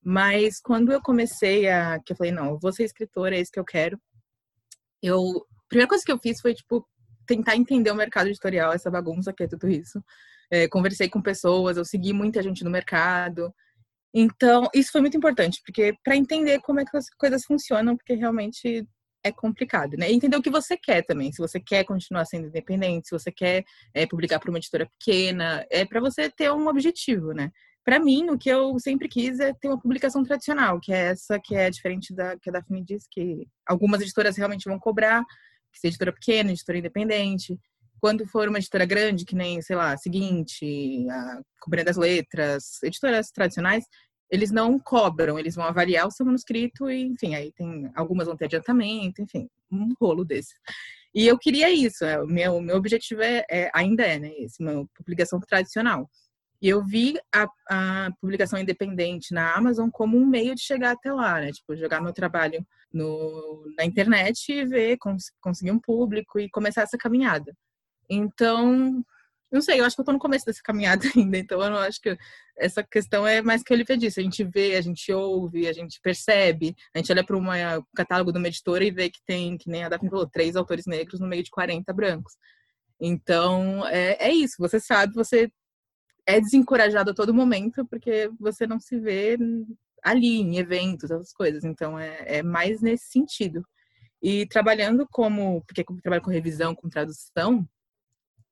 Mas quando eu comecei a. que eu falei, não, eu vou ser escritora, é isso que eu quero. Eu. A primeira coisa que eu fiz foi, tipo, tentar entender o mercado editorial, essa bagunça que é tudo isso. É, conversei com pessoas, eu segui muita gente no mercado. Então, isso foi muito importante, porque para entender como é que as coisas funcionam, porque realmente é complicado, né? Entender o que você quer também. Se você quer continuar sendo independente, se você quer é, publicar para uma editora pequena, é para você ter um objetivo, né? Para mim, o que eu sempre quis é ter uma publicação tradicional, que é essa que é diferente da que a Daphne diz, que algumas editoras realmente vão cobrar, que seja editora pequena, editora independente. Quando for uma editora grande, que nem, sei lá, Seguinte, a Companhia das Letras, editoras tradicionais, eles não cobram, eles vão avaliar o seu manuscrito e, enfim, aí tem algumas vão ter adiantamento, enfim, um rolo desse. E eu queria isso, é, o meu, meu objetivo é, é, ainda é, né, esse, uma publicação tradicional. E eu vi a, a, publicação independente na Amazon como um meio de chegar até lá, né? Tipo, jogar meu trabalho no, na internet e ver, cons, conseguir um público e começar essa caminhada. Então, não sei, eu acho que eu tô no começo dessa caminhada [laughs] ainda, então eu não acho que essa questão é mais que a Olivia disse. A gente vê, a gente ouve, a gente percebe, a gente olha para um catálogo de uma editora e vê que tem, que nem a Daphne falou, três autores negros no meio de 40 brancos. Então, é, é isso, você sabe, você é desencorajado a todo momento porque você não se vê ali em eventos, essas coisas. Então é, é mais nesse sentido. E trabalhando como, porque como trabalho com revisão, com tradução,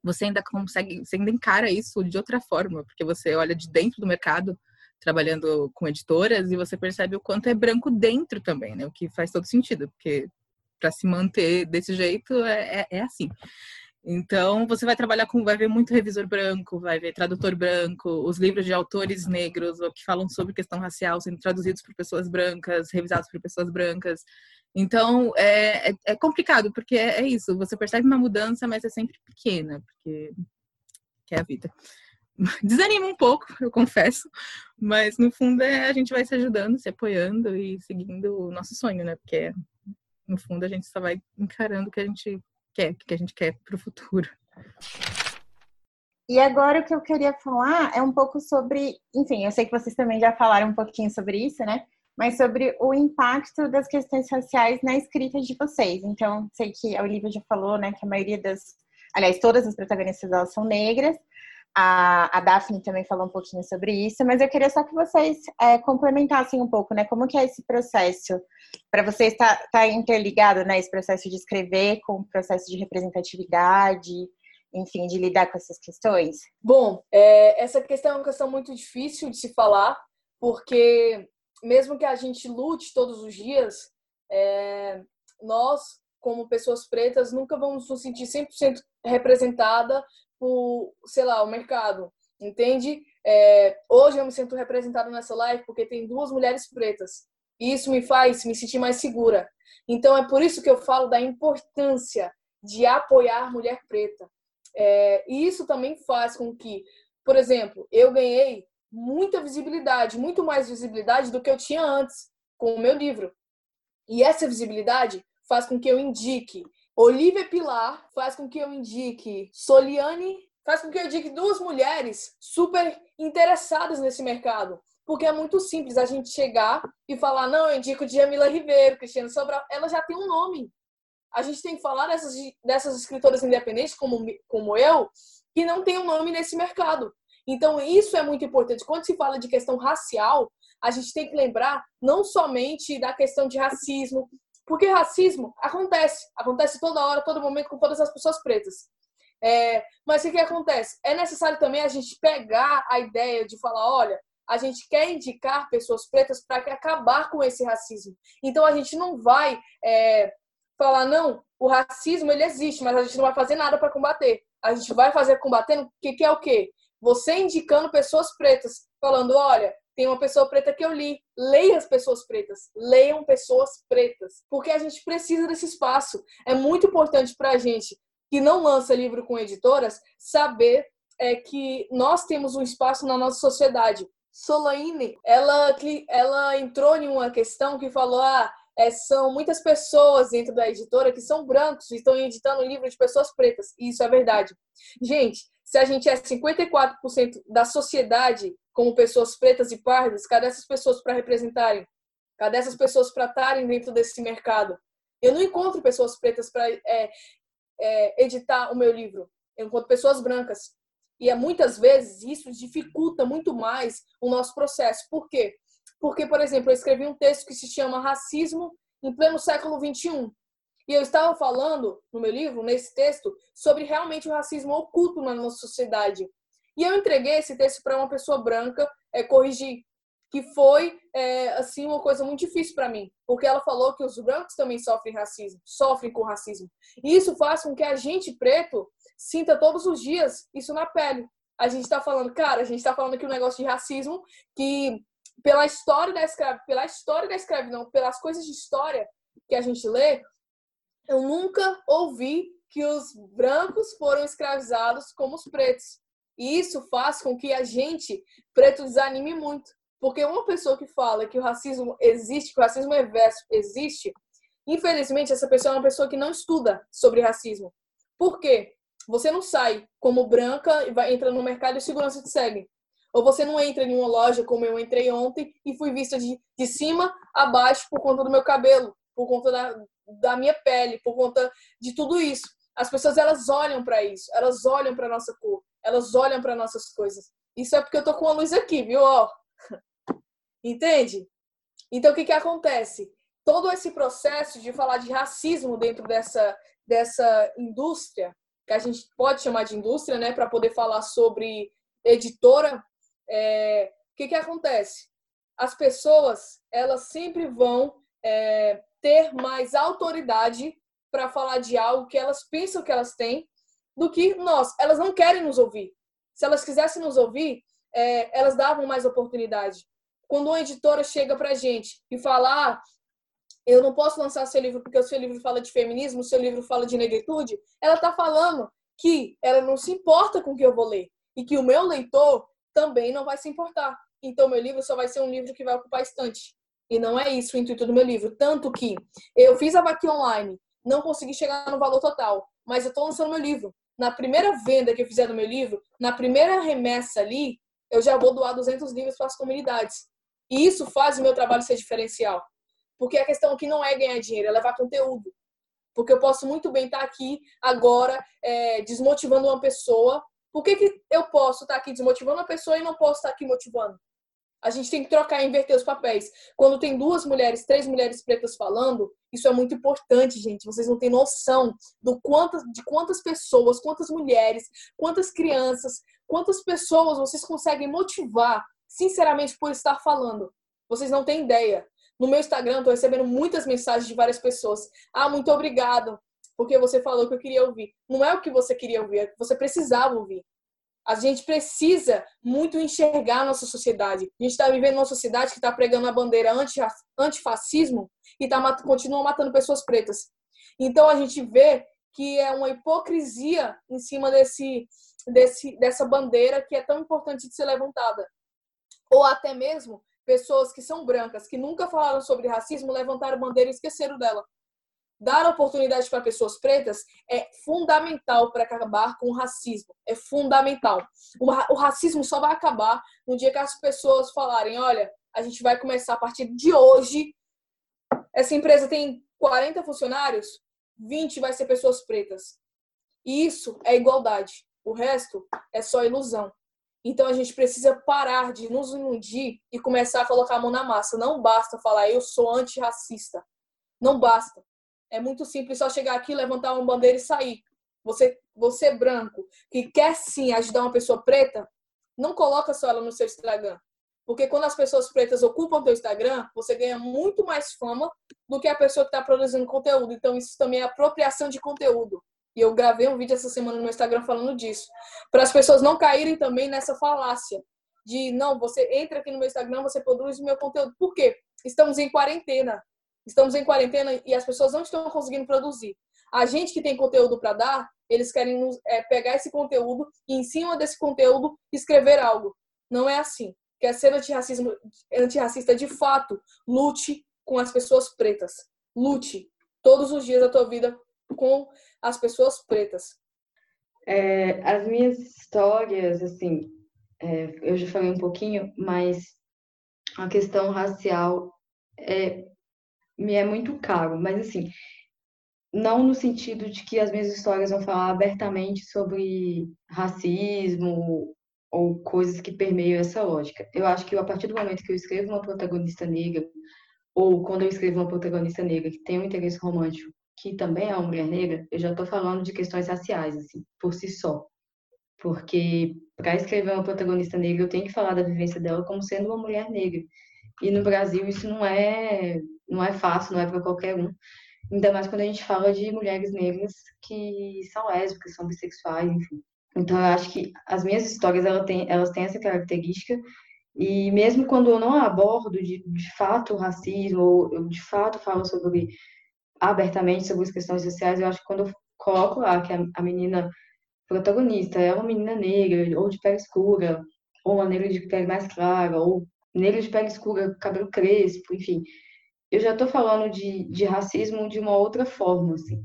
você ainda consegue, você ainda encara isso de outra forma, porque você olha de dentro do mercado, trabalhando com editoras, e você percebe o quanto é branco dentro também, né? O que faz todo sentido, porque para se manter desse jeito é, é, é assim. Então, você vai trabalhar com, vai ver muito revisor branco, vai ver tradutor branco, os livros de autores negros que falam sobre questão racial sendo traduzidos por pessoas brancas, revisados por pessoas brancas. Então, é, é, é complicado, porque é, é, isso, você percebe uma mudança, mas é sempre pequena, porque que é a vida. [laughs] Desanima um pouco, eu confesso, mas no fundo é, a gente vai se ajudando, se apoiando e seguindo o nosso sonho, né? Porque no fundo a gente só vai encarando o que a gente quer, o que a gente quer para o futuro. E agora o que eu queria falar é um pouco sobre, enfim, eu sei que vocês também já falaram um pouquinho sobre isso, né? Mas sobre o impacto das questões raciais na escrita de vocês. Então, sei que a Olivia já falou, né, que a maioria das, aliás, todas as protagonistas delas são negras. A, a Daphne também falou um pouquinho sobre isso, mas eu queria só que vocês é, complementassem um pouco, né? Como que é esse processo para você estar tá, tá interligado, né? Esse processo de escrever com o processo de representatividade, enfim, de lidar com essas questões? Bom, é, essa questão é uma questão muito difícil de se falar, porque mesmo que a gente lute todos os dias, é, nós, como pessoas pretas, nunca vamos nos sentir 100% representada por, sei lá, o mercado, entende? É, hoje eu me sinto representada nessa live porque tem duas mulheres pretas. E isso me faz me sentir mais segura. Então é por isso que eu falo da importância de apoiar a mulher preta. É, e isso também faz com que, por exemplo, eu ganhei muita visibilidade, muito mais visibilidade do que eu tinha antes com o meu livro. E essa visibilidade faz com que eu indique Olivia Pilar faz com que eu indique Soliane, faz com que eu indique duas mulheres super interessadas nesse mercado. Porque é muito simples a gente chegar e falar, não, eu indico Jamila Ribeiro, Cristiano Sobral, ela já tem um nome. A gente tem que falar dessas, dessas escritoras independentes, como, como eu, que não tem um nome nesse mercado. Então, isso é muito importante. Quando se fala de questão racial, a gente tem que lembrar não somente da questão de racismo, porque racismo acontece, acontece toda hora, todo momento com todas as pessoas pretas. É, mas o que acontece? É necessário também a gente pegar a ideia de falar, olha, a gente quer indicar pessoas pretas para acabar com esse racismo. Então a gente não vai é, falar, não, o racismo ele existe, mas a gente não vai fazer nada para combater. A gente vai fazer combatendo, que, que é o quê? Você indicando pessoas pretas, falando, olha, tem uma pessoa preta que eu li. Leia as pessoas pretas. Leiam pessoas pretas. Porque a gente precisa desse espaço. É muito importante para a gente que não lança livro com editoras saber é, que nós temos um espaço na nossa sociedade. Solaine, ela, ela entrou em uma questão que falou: ah, é, são muitas pessoas dentro da editora que são brancos e estão editando livro de pessoas pretas. E isso é verdade. Gente, se a gente é 54% da sociedade como pessoas pretas e pardas, cadê essas pessoas para representarem? Cadê essas pessoas para estarem dentro desse mercado? Eu não encontro pessoas pretas para é, é, editar o meu livro. Eu encontro pessoas brancas. E é, muitas vezes isso dificulta muito mais o nosso processo. Por quê? Porque, por exemplo, eu escrevi um texto que se chama Racismo em pleno século XXI. E eu estava falando no meu livro, nesse texto, sobre realmente o racismo oculto na nossa sociedade. E eu entreguei esse texto para uma pessoa branca é, corrigir, que foi é, assim uma coisa muito difícil para mim, porque ela falou que os brancos também sofrem racismo, sofrem com racismo. E isso faz com que a gente preto sinta todos os dias isso na pele. A gente está falando, cara, a gente está falando aqui um negócio de racismo que pela história da escravidão, pela história da escravidão, pelas coisas de história que a gente lê, eu nunca ouvi que os brancos foram escravizados como os pretos. E isso faz com que a gente, preto, desanime muito. Porque uma pessoa que fala que o racismo existe, que o racismo reverso existe, infelizmente essa pessoa é uma pessoa que não estuda sobre racismo. Por quê? Você não sai como branca e vai entra no mercado e segurança te segue. Ou você não entra em uma loja como eu entrei ontem e fui vista de, de cima a baixo por conta do meu cabelo, por conta da, da minha pele, por conta de tudo isso. As pessoas elas olham para isso, elas olham para nossa cor, elas olham para nossas coisas. Isso é porque eu tô com a luz aqui, viu? Ó. [laughs] Entende? Então o que que acontece? Todo esse processo de falar de racismo dentro dessa dessa indústria, que a gente pode chamar de indústria, né, para poder falar sobre editora, é, o que que acontece? As pessoas, elas sempre vão é, ter mais autoridade para falar de algo que elas pensam que elas têm do que nós. Elas não querem nos ouvir. Se elas quisessem nos ouvir, é, elas davam mais oportunidade. Quando uma editora chega para a gente e fala, ah, eu não posso lançar seu livro porque o seu livro fala de feminismo, o seu livro fala de negritude, ela está falando que ela não se importa com o que eu vou ler e que o meu leitor também não vai se importar. Então, meu livro só vai ser um livro que vai ocupar estante. E não é isso o intuito do meu livro. Tanto que eu fiz a vaquinha online, não consegui chegar no valor total, mas eu estou lançando meu livro. Na primeira venda que eu fizer do meu livro, na primeira remessa ali, eu já vou doar 200 livros para as comunidades. E isso faz o meu trabalho ser diferencial. Porque a questão aqui não é ganhar dinheiro, é levar conteúdo. Porque eu posso muito bem estar aqui agora é, desmotivando uma pessoa. Por que, que eu posso estar aqui desmotivando uma pessoa e não posso estar aqui motivando? A gente tem que trocar, inverter os papéis. Quando tem duas mulheres, três mulheres pretas falando, isso é muito importante, gente. Vocês não têm noção do quantas, de quantas pessoas, quantas mulheres, quantas crianças, quantas pessoas vocês conseguem motivar, sinceramente, por estar falando. Vocês não têm ideia. No meu Instagram, estou recebendo muitas mensagens de várias pessoas. Ah, muito obrigado, porque você falou que eu queria ouvir. Não é o que você queria ouvir, é o que você precisava ouvir. A gente precisa muito enxergar a nossa sociedade. A gente está vivendo uma sociedade que está pregando a bandeira anti, antifascismo e tá, continua matando pessoas pretas. Então a gente vê que é uma hipocrisia em cima desse, desse, dessa bandeira que é tão importante de ser levantada. Ou até mesmo pessoas que são brancas, que nunca falaram sobre racismo, levantaram bandeira e esqueceram dela dar oportunidade para pessoas pretas é fundamental para acabar com o racismo. É fundamental. O, racismo só vai acabar no dia que as pessoas falarem: olha, a gente vai começar a partir de hoje. Essa empresa tem 40 funcionários, 20 vai ser pessoas pretas. E isso é igualdade. O resto é só ilusão. Então a gente precisa parar de nos iludir e começar a colocar a mão na massa. Não basta falar eu sou antirracista. Não basta. É muito simples só chegar aqui, levantar uma bandeira e sair. Você, você branco, que quer sim ajudar uma pessoa preta, não coloca só ela no seu Instagram. Porque quando as pessoas pretas ocupam teu Instagram, você ganha muito mais fama do que a pessoa que está produzindo conteúdo. Então, isso também é apropriação de conteúdo. E eu gravei um vídeo essa semana no meu Instagram falando disso. Para as pessoas não caírem também nessa falácia de, não, você entra aqui no meu Instagram, você produz o meu conteúdo. Por quê? Estamos em quarentena. Estamos em quarentena e as pessoas não estão conseguindo produzir. A gente que tem conteúdo para dar, eles querem é, pegar esse conteúdo e, em cima desse conteúdo, escrever algo. Não é assim. Quer ser antirracismo, antirracista de fato, lute com as pessoas pretas. Lute todos os dias da tua vida com as pessoas pretas. É, as minhas histórias, assim, é, eu já falei um pouquinho, mas a questão racial é, me é muito caro, mas assim, não no sentido de que as minhas histórias vão falar abertamente sobre racismo ou coisas que permeiam essa lógica. Eu acho que a partir do momento que eu escrevo uma protagonista negra, ou quando eu escrevo uma protagonista negra que tem um interesse romântico, que também é uma mulher negra, eu já estou falando de questões raciais, assim, por si só. Porque para escrever uma protagonista negra, eu tenho que falar da vivência dela como sendo uma mulher negra. E no Brasil isso não é, não é fácil, não é para qualquer um. Ainda mais quando a gente fala de mulheres negras que são lésbicas, são bissexuais, enfim. Então, eu acho que as minhas histórias elas têm, elas têm essa característica. E mesmo quando eu não abordo de, de fato o racismo, ou eu de fato falo sobre abertamente sobre as questões sociais, eu acho que quando eu coloco lá que a, a menina protagonista é uma menina negra, ou de pele escura, ou uma negra de pele mais clara, ou negra de pele escura, cabelo crespo, enfim. Eu já estou falando de, de racismo de uma outra forma, assim.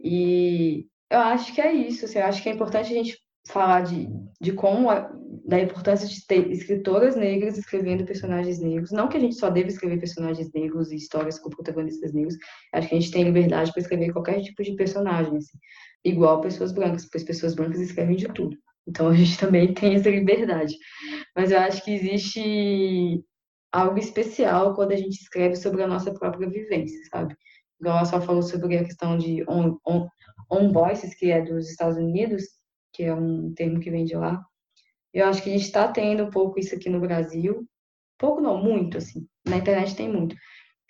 E eu acho que é isso, assim, eu acho que é importante a gente falar de, de como, a, da importância de ter escritoras negras escrevendo personagens negros. Não que a gente só deva escrever personagens negros e histórias com protagonistas negros. Acho que a gente tem liberdade para escrever qualquer tipo de personagem, assim, igual pessoas brancas, pois pessoas brancas escrevem de tudo. Então a gente [laughs] também tem essa liberdade. Mas eu acho que existe algo especial quando a gente escreve sobre a nossa própria vivência, sabe? Igual só falou sobre a questão de on, on, on voices, que é dos Estados Unidos, que é um termo que vem de lá. Eu acho que a gente está tendo um pouco isso aqui no Brasil. Pouco não, muito, assim. Na internet tem muito.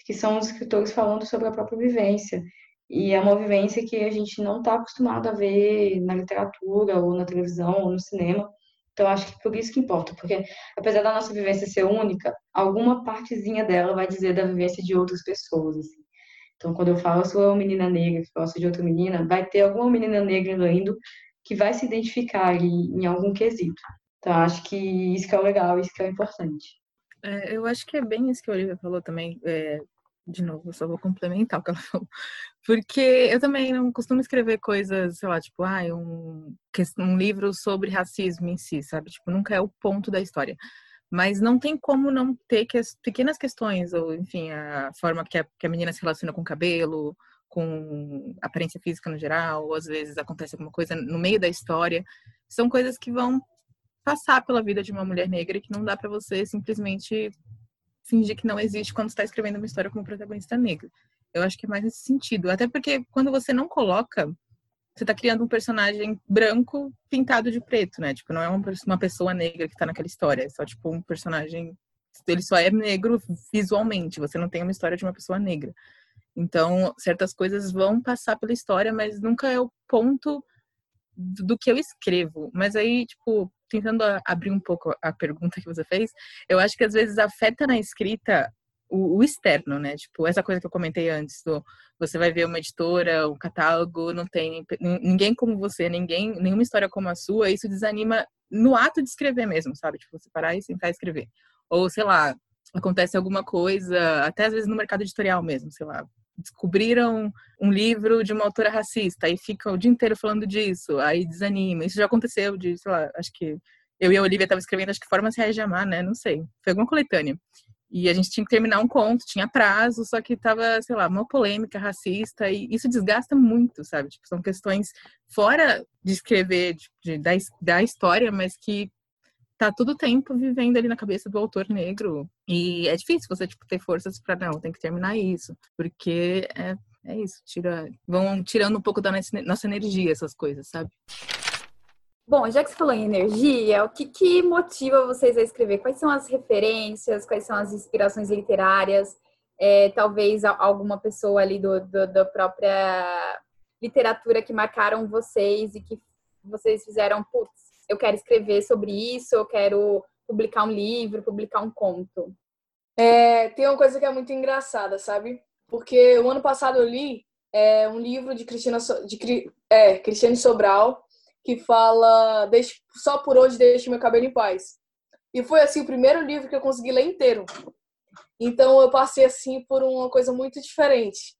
Que são os escritores falando sobre a própria vivência. E é uma vivência que a gente não está acostumado a ver na literatura, ou na televisão, ou no cinema. Então, acho que por isso que importa, porque apesar da nossa vivência ser única, alguma partezinha dela vai dizer da vivência de outras pessoas. Assim. Então, quando eu falo, eu sou uma menina negra que gosta de outra menina, vai ter alguma menina negra lendo que vai se identificar ali em algum quesito. Então, acho que isso que é o legal, isso que é o importante. É, eu acho que é bem isso que a Olivia falou também. É, de novo, eu só vou complementar o que ela [laughs] falou. Porque eu também não costumo escrever coisas, sei lá, tipo, ah, um, um livro sobre racismo em si, sabe? Tipo, nunca é o ponto da história. Mas não tem como não ter que, pequenas questões, ou enfim, a forma que a, que a menina se relaciona com o cabelo, com aparência física no geral, ou às vezes acontece alguma coisa no meio da história. São coisas que vão passar pela vida de uma mulher negra e que não dá para você simplesmente fingir que não existe quando está escrevendo uma história com protagonista negro. Eu acho que é mais nesse sentido. Até porque quando você não coloca, você está criando um personagem branco pintado de preto, né? Tipo, não é uma pessoa negra que está naquela história. É só, tipo, um personagem. Ele só é negro visualmente. Você não tem uma história de uma pessoa negra. Então, certas coisas vão passar pela história, mas nunca é o ponto do que eu escrevo. Mas aí, tipo, tentando abrir um pouco a pergunta que você fez, eu acho que às vezes afeta na escrita o, o, externo, né? Tipo, essa coisa que eu comentei antes, do, você vai ver uma editora, um catálogo, não tem ninguém como você, ninguém, nenhuma história como a sua, isso desanima no ato de escrever mesmo, sabe? Tipo, você parar e sentar e escrever. Ou, sei lá, acontece alguma coisa, até às vezes no mercado editorial mesmo, sei lá, descobriram um livro de uma autora racista, aí fica o dia inteiro falando disso, aí desanima. Isso já aconteceu de, sei lá, acho que eu e a Olivia estavam escrevendo, acho que Forma se de Amar, né? Não sei. Foi alguma coletânea. E a gente tinha que terminar um conto, tinha prazo, só que tava, sei lá, uma polêmica racista, e isso desgasta muito, sabe? Tipo, são questões fora de escrever, de, de da, da história, mas que tá todo o tempo vivendo ali na cabeça do autor negro. E é difícil você, tipo, ter forças para não, tem que terminar isso. Porque é, é isso, tira, vão tirando um pouco da nossa energia essas coisas, sabe? Bom, já que você falou em energia, o que, que motiva vocês a escrever? Quais são as referências? Quais são as inspirações literárias? É, talvez alguma pessoa ali do, do, da própria literatura que marcaram vocês e que vocês fizeram, putz, eu quero escrever sobre isso, eu quero publicar um livro, publicar um conto? É, tem uma coisa que é muito engraçada, sabe? Porque o ano passado eu li é, um livro de Cristina de é, Cristiane Sobral que fala deixe, só por hoje deixe meu cabelo em paz. E foi assim o primeiro livro que eu consegui ler inteiro. Então eu passei assim por uma coisa muito diferente.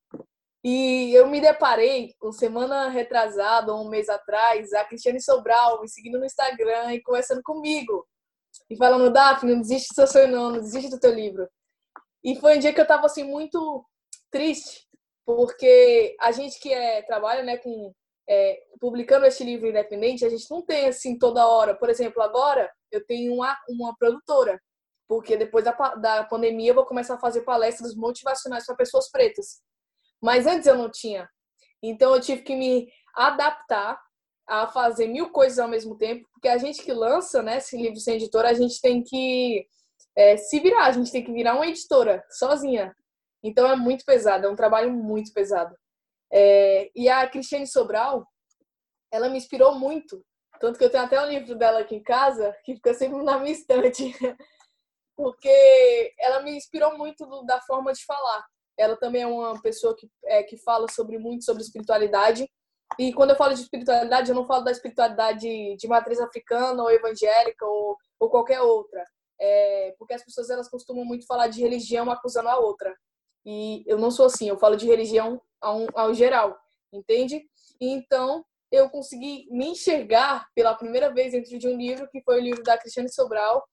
E eu me deparei, com semana retrasada, um mês atrás, a Cristiane Sobral me seguindo no Instagram e conversando comigo. E falando, Daphne, não desiste do seu sonho não, não desiste do teu livro. E foi um dia que eu tava assim muito triste, porque a gente que é, trabalha né, com é, publicando este livro independente, a gente não tem assim toda hora. Por exemplo, agora eu tenho uma, uma produtora, porque depois da, da pandemia eu vou começar a fazer palestras motivacionais para pessoas pretas. Mas antes eu não tinha. Então eu tive que me adaptar a fazer mil coisas ao mesmo tempo, porque a gente que lança, né, esse livro sem editora, a gente tem que é, se virar, a gente tem que virar uma editora sozinha. Então é muito pesado, é um trabalho muito pesado. É, e a Cristiane Sobral, ela me inspirou muito, tanto que eu tenho até um livro dela aqui em casa, que fica sempre na minha estante, [laughs] porque ela me inspirou muito da forma de falar. Ela também é uma pessoa que, é, que fala sobre muito sobre espiritualidade. E quando eu falo de espiritualidade, eu não falo da espiritualidade de matriz africana ou evangélica ou, ou qualquer outra. É, porque as pessoas elas costumam muito falar de religião acusando a outra. E eu não sou assim, eu falo de religião ao, ao geral, entende? Então eu consegui me enxergar pela primeira vez dentro de um livro que foi o livro da Cristiane Sobral,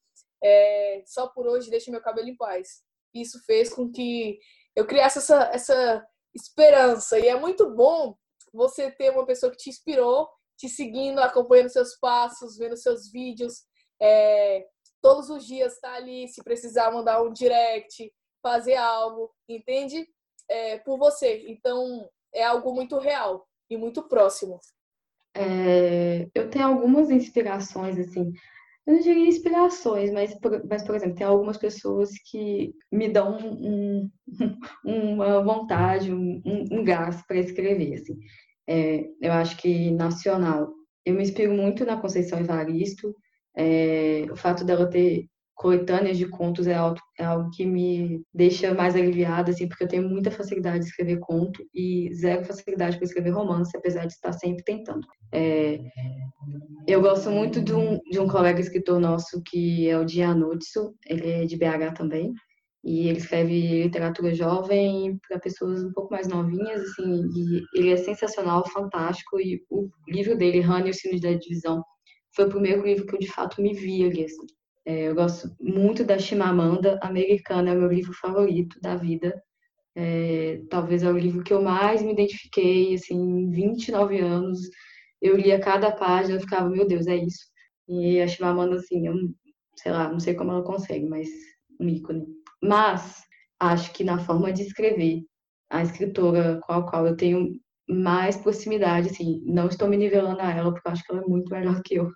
é, Só por Hoje Deixe Meu Cabelo em Paz. Isso fez com que eu criasse essa, essa esperança. E é muito bom você ter uma pessoa que te inspirou, te seguindo, acompanhando seus passos, vendo seus vídeos. É, todos os dias tá ali, se precisar mandar um direct, fazer algo, entende? É, por você. Então, é algo muito real e muito próximo. É, eu tenho algumas inspirações, assim, eu não diria inspirações, mas por, mas, por exemplo, tem algumas pessoas que me dão um, [laughs] uma vontade, um, um gás para escrever, assim. É, eu acho que nacional, eu me inspiro muito na Conceição Evaristo, é, o fato dela ter coletâneas de contos é algo, é algo que me deixa mais aliviada, assim, porque eu tenho muita facilidade de escrever conto e zero facilidade para escrever romance, apesar de estar sempre tentando. É, eu gosto muito de um, de um colega escritor nosso que é o Dianutsu, ele é de BH também, e ele escreve literatura jovem para pessoas um pouco mais novinhas, assim, e ele é sensacional, fantástico, e o livro dele, Rani e os Sinos da Divisão, foi o primeiro livro que eu de fato me vi ali, assim. É, eu gosto muito da Chimamanda Americana, é o meu livro favorito da vida. É, talvez é o livro que eu mais me identifiquei, assim, 29 anos. Eu lia cada página, eu ficava, meu Deus, é isso. E a Chimamanda, assim, eu, sei lá, não sei como ela consegue, mas um ícone. Mas acho que na forma de escrever, a escritora com a qual eu tenho mais proximidade, assim, não estou me nivelando a ela, porque eu acho que ela é muito melhor que eu,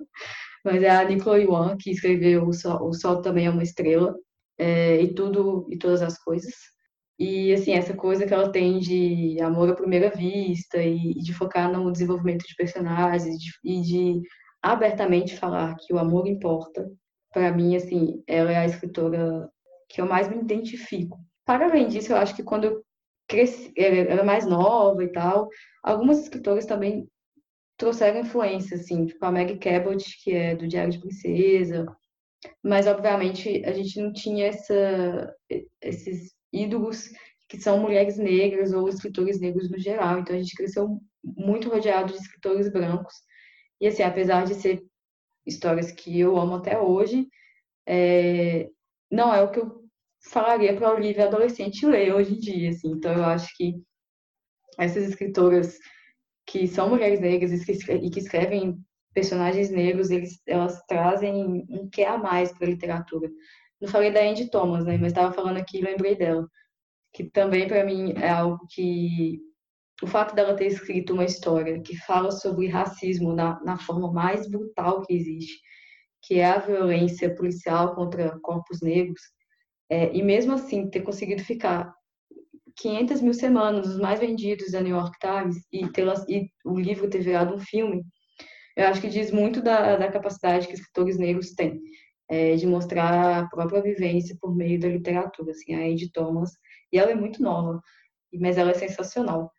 mas é a Nicole Yuan, que escreveu O Sol, o Sol Também é uma Estrela, é, e tudo, e todas as coisas. E, assim, essa coisa que ela tem de amor à primeira vista e, de focar no desenvolvimento de personagens de, e de abertamente falar que o amor importa, para mim, assim, ela é a escritora que eu mais me identifico. Para além disso, eu acho que quando eu cresci, era mais nova e tal, algumas escritoras também trouxeram influência, assim, tipo a Maggie Cabot, que é do Diário de Princesa, mas obviamente a gente não tinha essa, esses ídolos que são mulheres negras ou escritores negros no geral, então a gente cresceu muito rodeado de escritores brancos, e assim, apesar de ser histórias que eu amo até hoje, é, não é o que eu falaria para a Olivia adolescente ler hoje em dia, assim, então eu acho que essas escritoras que são mulheres negras e que escrevem personagens negros, eles, elas trazem um que a mais para a literatura. Não falei da Andy Thomas, né, mas estava falando aqui e lembrei dela, que também para mim é algo que o fato dela ter escrito uma história que fala sobre racismo na, na forma mais brutal que existe, que é a violência policial contra corpos negros, é, e mesmo assim ter conseguido ficar 500 mil semanas, os mais vendidos da New York Times, e, e o livro ter virado um filme, eu acho que diz muito da, da capacidade que escritores negros têm é, de mostrar a própria vivência por meio da literatura. Assim, a Andy Thomas, e ela é muito nova, mas ela é sensacional.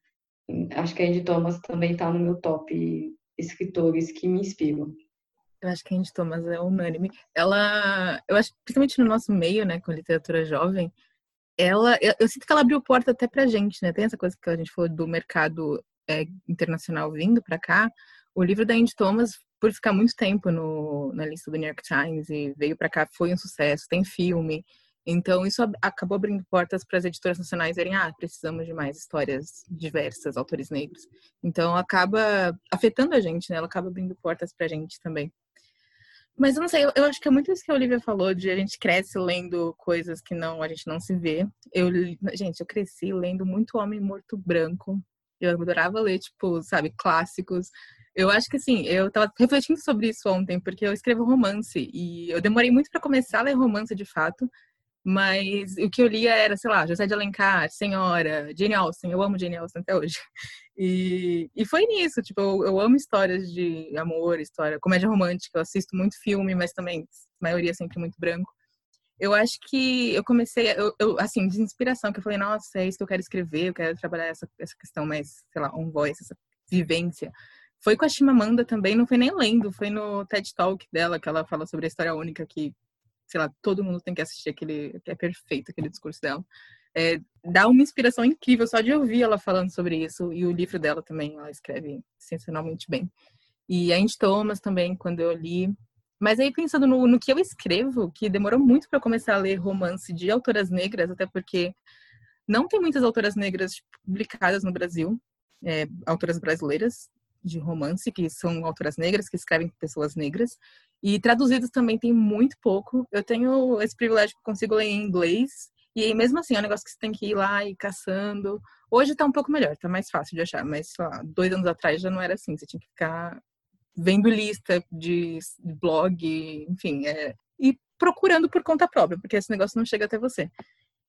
Acho que a Andy Thomas também está no meu top escritores que me inspiram. Eu acho que a Andy Thomas é unânime. Ela, eu acho, principalmente no nosso meio, né, com literatura jovem, ela, eu, eu, sinto que ela abriu porta até pra gente, né? Tem essa coisa que a gente falou do mercado é, internacional vindo para cá. O livro da Andy Thomas, por ficar muito tempo no, na lista do New York Times e veio para cá, foi um sucesso, tem filme. Então, isso acabou abrindo portas para as editoras nacionais verem, ah, precisamos de mais histórias diversas, autores negros. Então, acaba afetando a gente, né? Ela acaba abrindo portas para a gente também. Mas eu não sei, eu, eu, acho que é muito isso que a Olivia falou, de a gente cresce lendo coisas que não a gente não se vê. Eu, gente, eu cresci lendo muito Homem Morto Branco. Eu adorava ler, tipo, sabe, clássicos. Eu acho que assim, eu tava refletindo sobre isso ontem, porque eu escrevo romance e eu demorei muito para começar a ler romance de fato. Mas o que eu lia era, sei lá, José de Alencar, Senhora, Jane Austen. Eu amo Jane Austen até hoje. E, e foi nisso, tipo, eu, eu, amo histórias de amor, história, comédia romântica. Eu assisto muito filme, mas também, a maioria sempre muito branco. Eu acho que eu comecei, eu, eu, assim, de inspiração, que eu falei, nossa, é isso que eu quero escrever, eu quero trabalhar essa, essa questão mais, sei lá, on voice, essa vivência. Foi com a Chimamanda também, não foi nem lendo, foi no TED Talk dela, que ela fala sobre a história única que sei lá, todo mundo tem que assistir aquele, que é perfeito aquele discurso dela. É, dá uma inspiração incrível só de ouvir ela falando sobre isso e o livro dela também, ela escreve sensacionalmente bem. E a Andy Thomas também, quando eu li. Mas aí pensando no, no que eu escrevo, que demorou muito para começar a ler romance de autoras negras, até porque não tem muitas autoras negras publicadas no Brasil, é, autoras brasileiras de romance, que são autoras negras, que escrevem pessoas negras. E traduzidos também tem muito pouco. Eu tenho esse privilégio que consigo ler em inglês. E aí, mesmo assim, é um negócio que você tem que ir lá e caçando. Hoje tá um pouco melhor, tá mais fácil de achar. Mas, sei lá, dois anos atrás já não era assim. Você tinha que ficar vendo lista de blog, enfim. É... E procurando por conta própria, porque esse negócio não chega até você.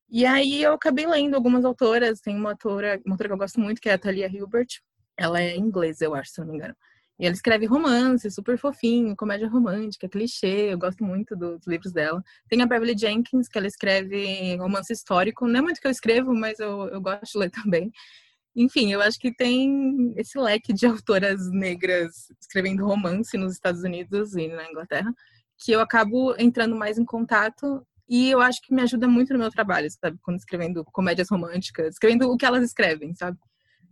E aí eu acabei lendo algumas autoras. Tem uma autora, uma autora que eu gosto muito, que é a Talia Hilbert. Ela é inglesa, eu acho, se não me engano. E ela escreve romance, super fofinho, comédia romântica, clichê. Eu gosto muito dos livros dela. Tem a Beverly Jenkins, que ela escreve romance histórico. Não é muito que eu escrevo, mas eu, eu gosto de ler [laughs] também. Enfim, eu acho que tem esse leque de autoras negras escrevendo romance nos Estados Unidos e na Inglaterra, que eu acabo entrando mais em contato e eu acho que me ajuda muito no meu trabalho, sabe? Quando escrevendo comédias românticas, escrevendo o que elas escrevem, sabe?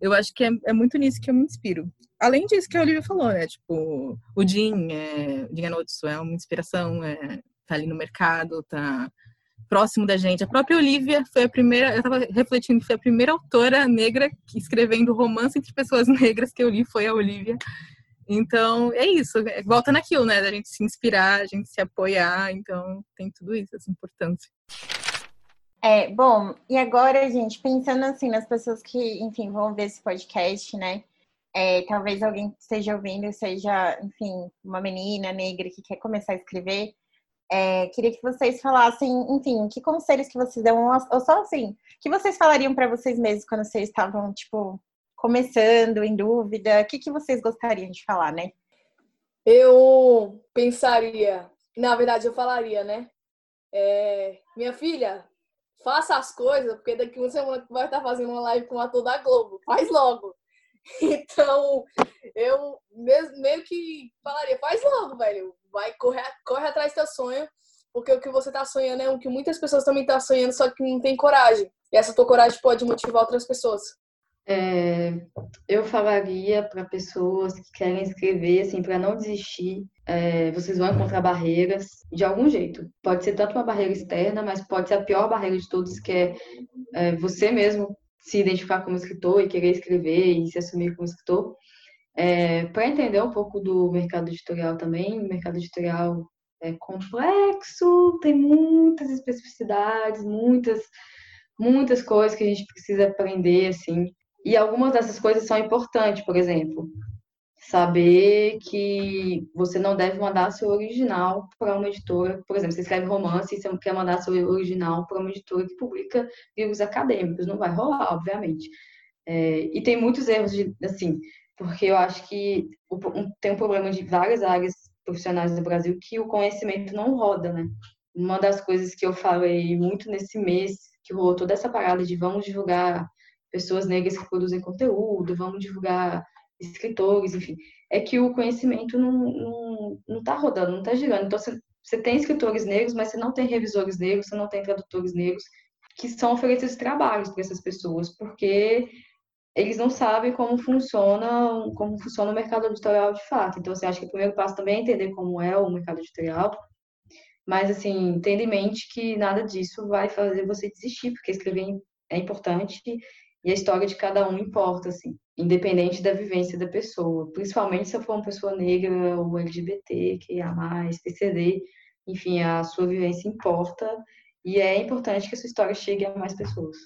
Eu acho que é, é, muito nisso que eu me inspiro. Além disso que a Olivia falou, né? Tipo, o Jim, é, o Jim Anotsu é uma inspiração, é, tá ali no mercado, tá próximo da gente. A própria Olivia foi a primeira, eu tava refletindo, foi a primeira autora negra escrevendo romance entre pessoas [laughs] negras que eu li foi a Olivia. Então, é isso. É, volta naquilo, né? Da gente se inspirar, a gente se apoiar. Então, tem tudo isso, essa importância. É, bom, e agora, gente, pensando assim nas pessoas que, enfim, vão ver esse podcast, né? É, talvez alguém esteja ouvindo seja, enfim, uma menina negra que quer começar a escrever. É, queria que vocês falassem, enfim, que conselhos que vocês dão, ou só assim, que vocês falariam para vocês mesmos quando vocês estavam, tipo, começando, em dúvida? O que, que vocês gostariam de falar, né? Eu pensaria, na verdade, eu falaria, né? É, minha filha, faça as coisas, porque daqui uma semana vai estar fazendo uma live com o ator da Globo. Faz logo. [laughs] Então, eu meio que falaria, faz logo, velho. Vai, correr, corre atrás do teu sonho, porque o que você tá sonhando é o que muitas pessoas também estão tá sonhando, só que não tem coragem. E essa tua coragem pode motivar outras pessoas. É, eu falaria para pessoas que querem escrever, assim, para não desistir, é, vocês vão encontrar barreiras de algum jeito. Pode ser tanto uma barreira externa, mas pode ser a pior barreira de todos, que é, é você mesmo se identificar como escritor e querer escrever e se assumir como escritor. É, para entender um pouco do mercado editorial também, o mercado editorial é complexo, tem muitas especificidades, muitas muitas coisas que a gente precisa aprender assim e algumas dessas coisas são importantes, por exemplo, saber que você não deve mandar seu original para uma editora. Por exemplo, você escreve romance e você quer mandar seu original para uma editora que publica livros acadêmicos. Não vai rolar, obviamente. É, e tem muitos erros, de, assim, porque eu acho que tem um problema de várias áreas profissionais do Brasil que o conhecimento não roda, né? Uma das coisas que eu falei muito nesse mês, que rolou toda essa parada de vamos divulgar pessoas negras que produzem conteúdo, vamos divulgar escritores, enfim, é que o conhecimento não, não, não tá rodando, não tá girando. Então, você, você tem escritores negros, mas você não tem revisores negros, você não tem tradutores negros, que são oferecidos trabalhos para essas pessoas, porque eles não sabem como funciona, como funciona o mercado editorial de fato. Então, assim, acho que o primeiro passo também é entender como é o mercado editorial, mas, assim, tendo em mente que nada disso vai fazer você desistir, porque escrever é importante e a história de cada um importa, assim, independente da vivência da pessoa. Principalmente se for uma pessoa negra ou LGBT, que é mais, TCD, enfim, a sua vivência importa e é importante que a sua história chegue a mais pessoas.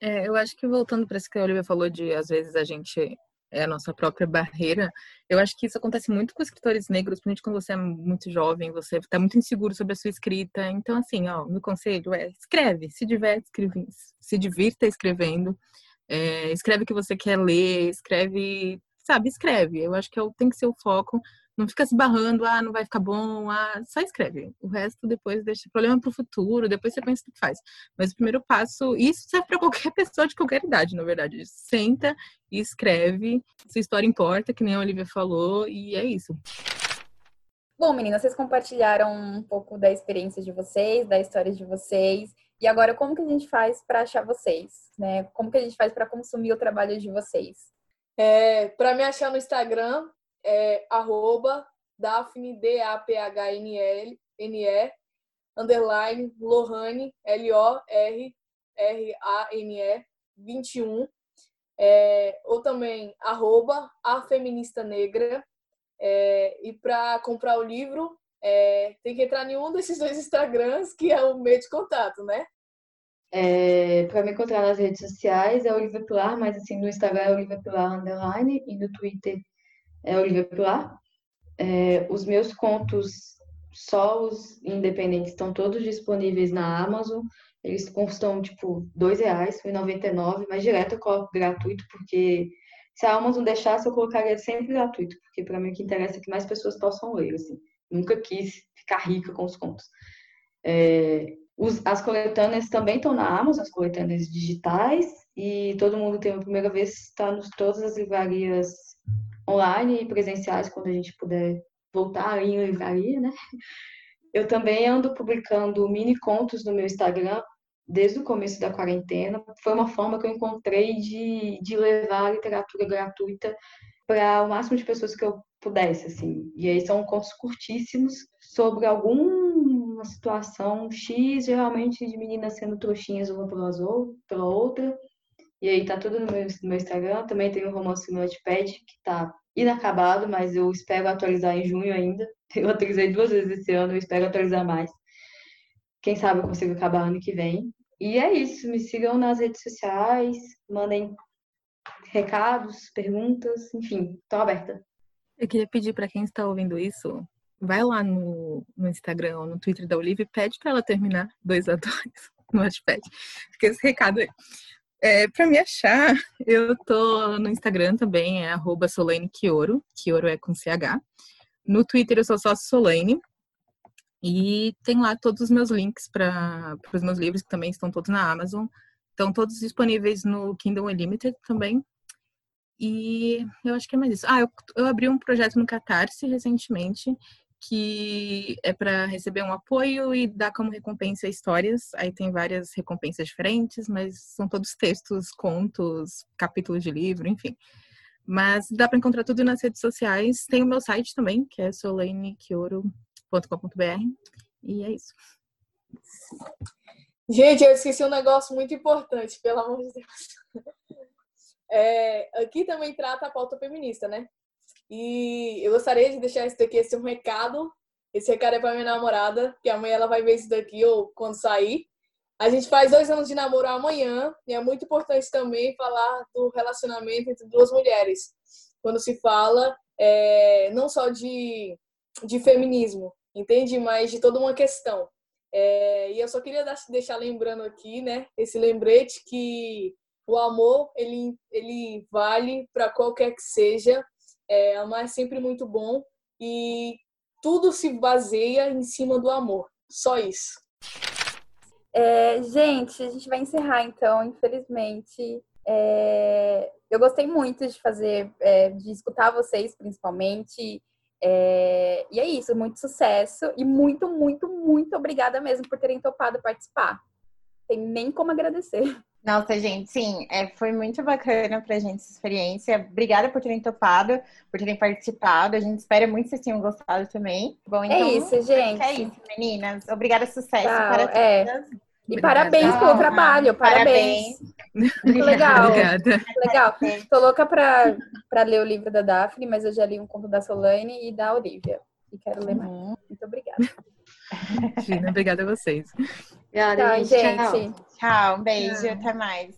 É, eu acho que voltando para isso que a Olivia falou de às vezes a gente é a nossa própria barreira, eu acho que isso acontece muito com escritores negros, principalmente quando você é muito jovem, você está muito inseguro sobre a sua escrita. Então, assim, ó, meu conselho é escreve, se diverte escrevendo, se divirta escrevendo, é, escreve o que você quer ler, escreve, sabe, escreve. Eu acho que é tem que ser o foco. Não fica se barrando, ah, não vai ficar bom, ah, só escreve. O resto depois deixa problema para o futuro, depois você pensa o que faz. Mas o primeiro passo, isso serve para [laughs] qualquer pessoa de qualquer idade, na verdade. Senta e escreve. Sua história importa, que nem a Olivia falou, e é isso. Bom, meninas, vocês compartilharam um pouco da experiência de vocês, da história de vocês. E agora, como que a gente faz para achar vocês? Né? Como que a gente faz para consumir o trabalho de vocês? É, para me achar no Instagram, é arroba Daphne, D-A-P-H-N-E, underline, Lohane, L-O-R-R-A-N-E, 21. É, ou também arroba a feminista negra. É, e para comprar o livro, é, tem que entrar em um desses dois Instagrams, que é o meio de contato, né? É, para me encontrar nas redes sociais é Olivia Pilar, mas assim, no Instagram é Olivia Pilar Underline e no Twitter é Olivia Pilar. É, os meus contos, só os independentes, estão todos disponíveis na Amazon. Eles custam, tipo, reais, R$1,99, mas direto eu coloco gratuito, porque se a Amazon deixasse, eu colocaria sempre gratuito, porque para mim o que interessa é que mais pessoas possam ler, assim. Nunca quis ficar rica com os contos. É, os, as coletâneas também estão na Amazon, as coletâneas digitais, e todo mundo tem a primeira vez, está nos todas as livrarias online e presenciais quando a gente puder voltar em livraria, né? Eu também ando publicando mini contos no meu Instagram desde o começo da quarentena. Foi uma forma que eu encontrei de, de levar a literatura gratuita para o máximo de pessoas que eu pudesse, assim. E aí são contos curtíssimos sobre alguma situação X, geralmente de meninas sendo trouxinhas uma pela outra. E aí tá tudo no meu, no meu Instagram. Também tem o romance Notepad, que tá inacabado, mas eu espero atualizar em junho ainda. [laughs] Eu atualizei duas vezes esse ano, eu espero atualizar mais. Quem sabe eu consigo acabar ano que vem. E é isso, me sigam nas redes sociais, mandem recados, perguntas, enfim, estou aberta. Eu queria pedir para quem está ouvindo isso, vai lá no, no Instagram ou no Twitter da Olivia e pede para ela terminar dois a dois [laughs] no Watchpad. Fica esse recado aí. É, para me achar, eu tô no Instagram também, é arroba Solane é com CH. No Twitter eu sou só Solane. E tem lá todos os meus links para os meus livros, que também estão todos na Amazon. Estão todos disponíveis no Kindle Unlimited também. E eu acho que é mais isso. Ah, eu, eu abri um projeto no Catarse recentemente, que é para receber um apoio e dar como recompensa histórias. Aí tem várias recompensas diferentes, mas são todos textos, contos, capítulos de livro, enfim. Mas dá para encontrar tudo nas redes sociais. Tem o meu site também, que é solanequioro.com.br. E é isso. Gente, eu esqueci um negócio muito importante, pelo amor de Deus. [laughs] É, aqui também trata a pauta feminista, né? E eu gostaria de deixar isso daqui, esse um recado. Esse recado é para minha namorada, que amanhã ela vai ver isso daqui ou quando sair. A gente faz dois anos de namoro amanhã e é muito importante também falar do relacionamento entre duas mulheres. Quando se fala é, não só de, de feminismo, entende? Mas de toda uma questão. É, e eu só queria deixar lembrando aqui, né, esse lembrete que o amor ele, ele vale para qualquer que seja é, amar é sempre muito bom e tudo se baseia em cima do amor. Só isso. É, gente, a gente vai encerrar então, infelizmente. É, eu gostei muito de fazer, é, de escutar vocês, principalmente. É, e é isso, muito sucesso e muito, muito, muito obrigada mesmo por terem topado participar. tem nem como agradecer. Nossa, gente, sim, é, foi muito bacana pra gente essa experiência. Obrigada por terem topado, por terem participado. A gente espera muito que vocês tenham gostado também. Bom, então, é isso, gente. É isso, meninas. Obrigada, sucesso Tchau, para é. E Obrigada. parabéns pelo trabalho, parabéns. Muito legal. Obrigada. Legal. Tô louca pra, pra ler o livro da Daphne, mas eu já li um conto da Solane e da Olivia. E quero ler mais. Uhum. Muito obrigada. Gina, obrigada a vocês. Obrigada, Tá, gente. Tchau. gente. Tchau, um beijo, até mais.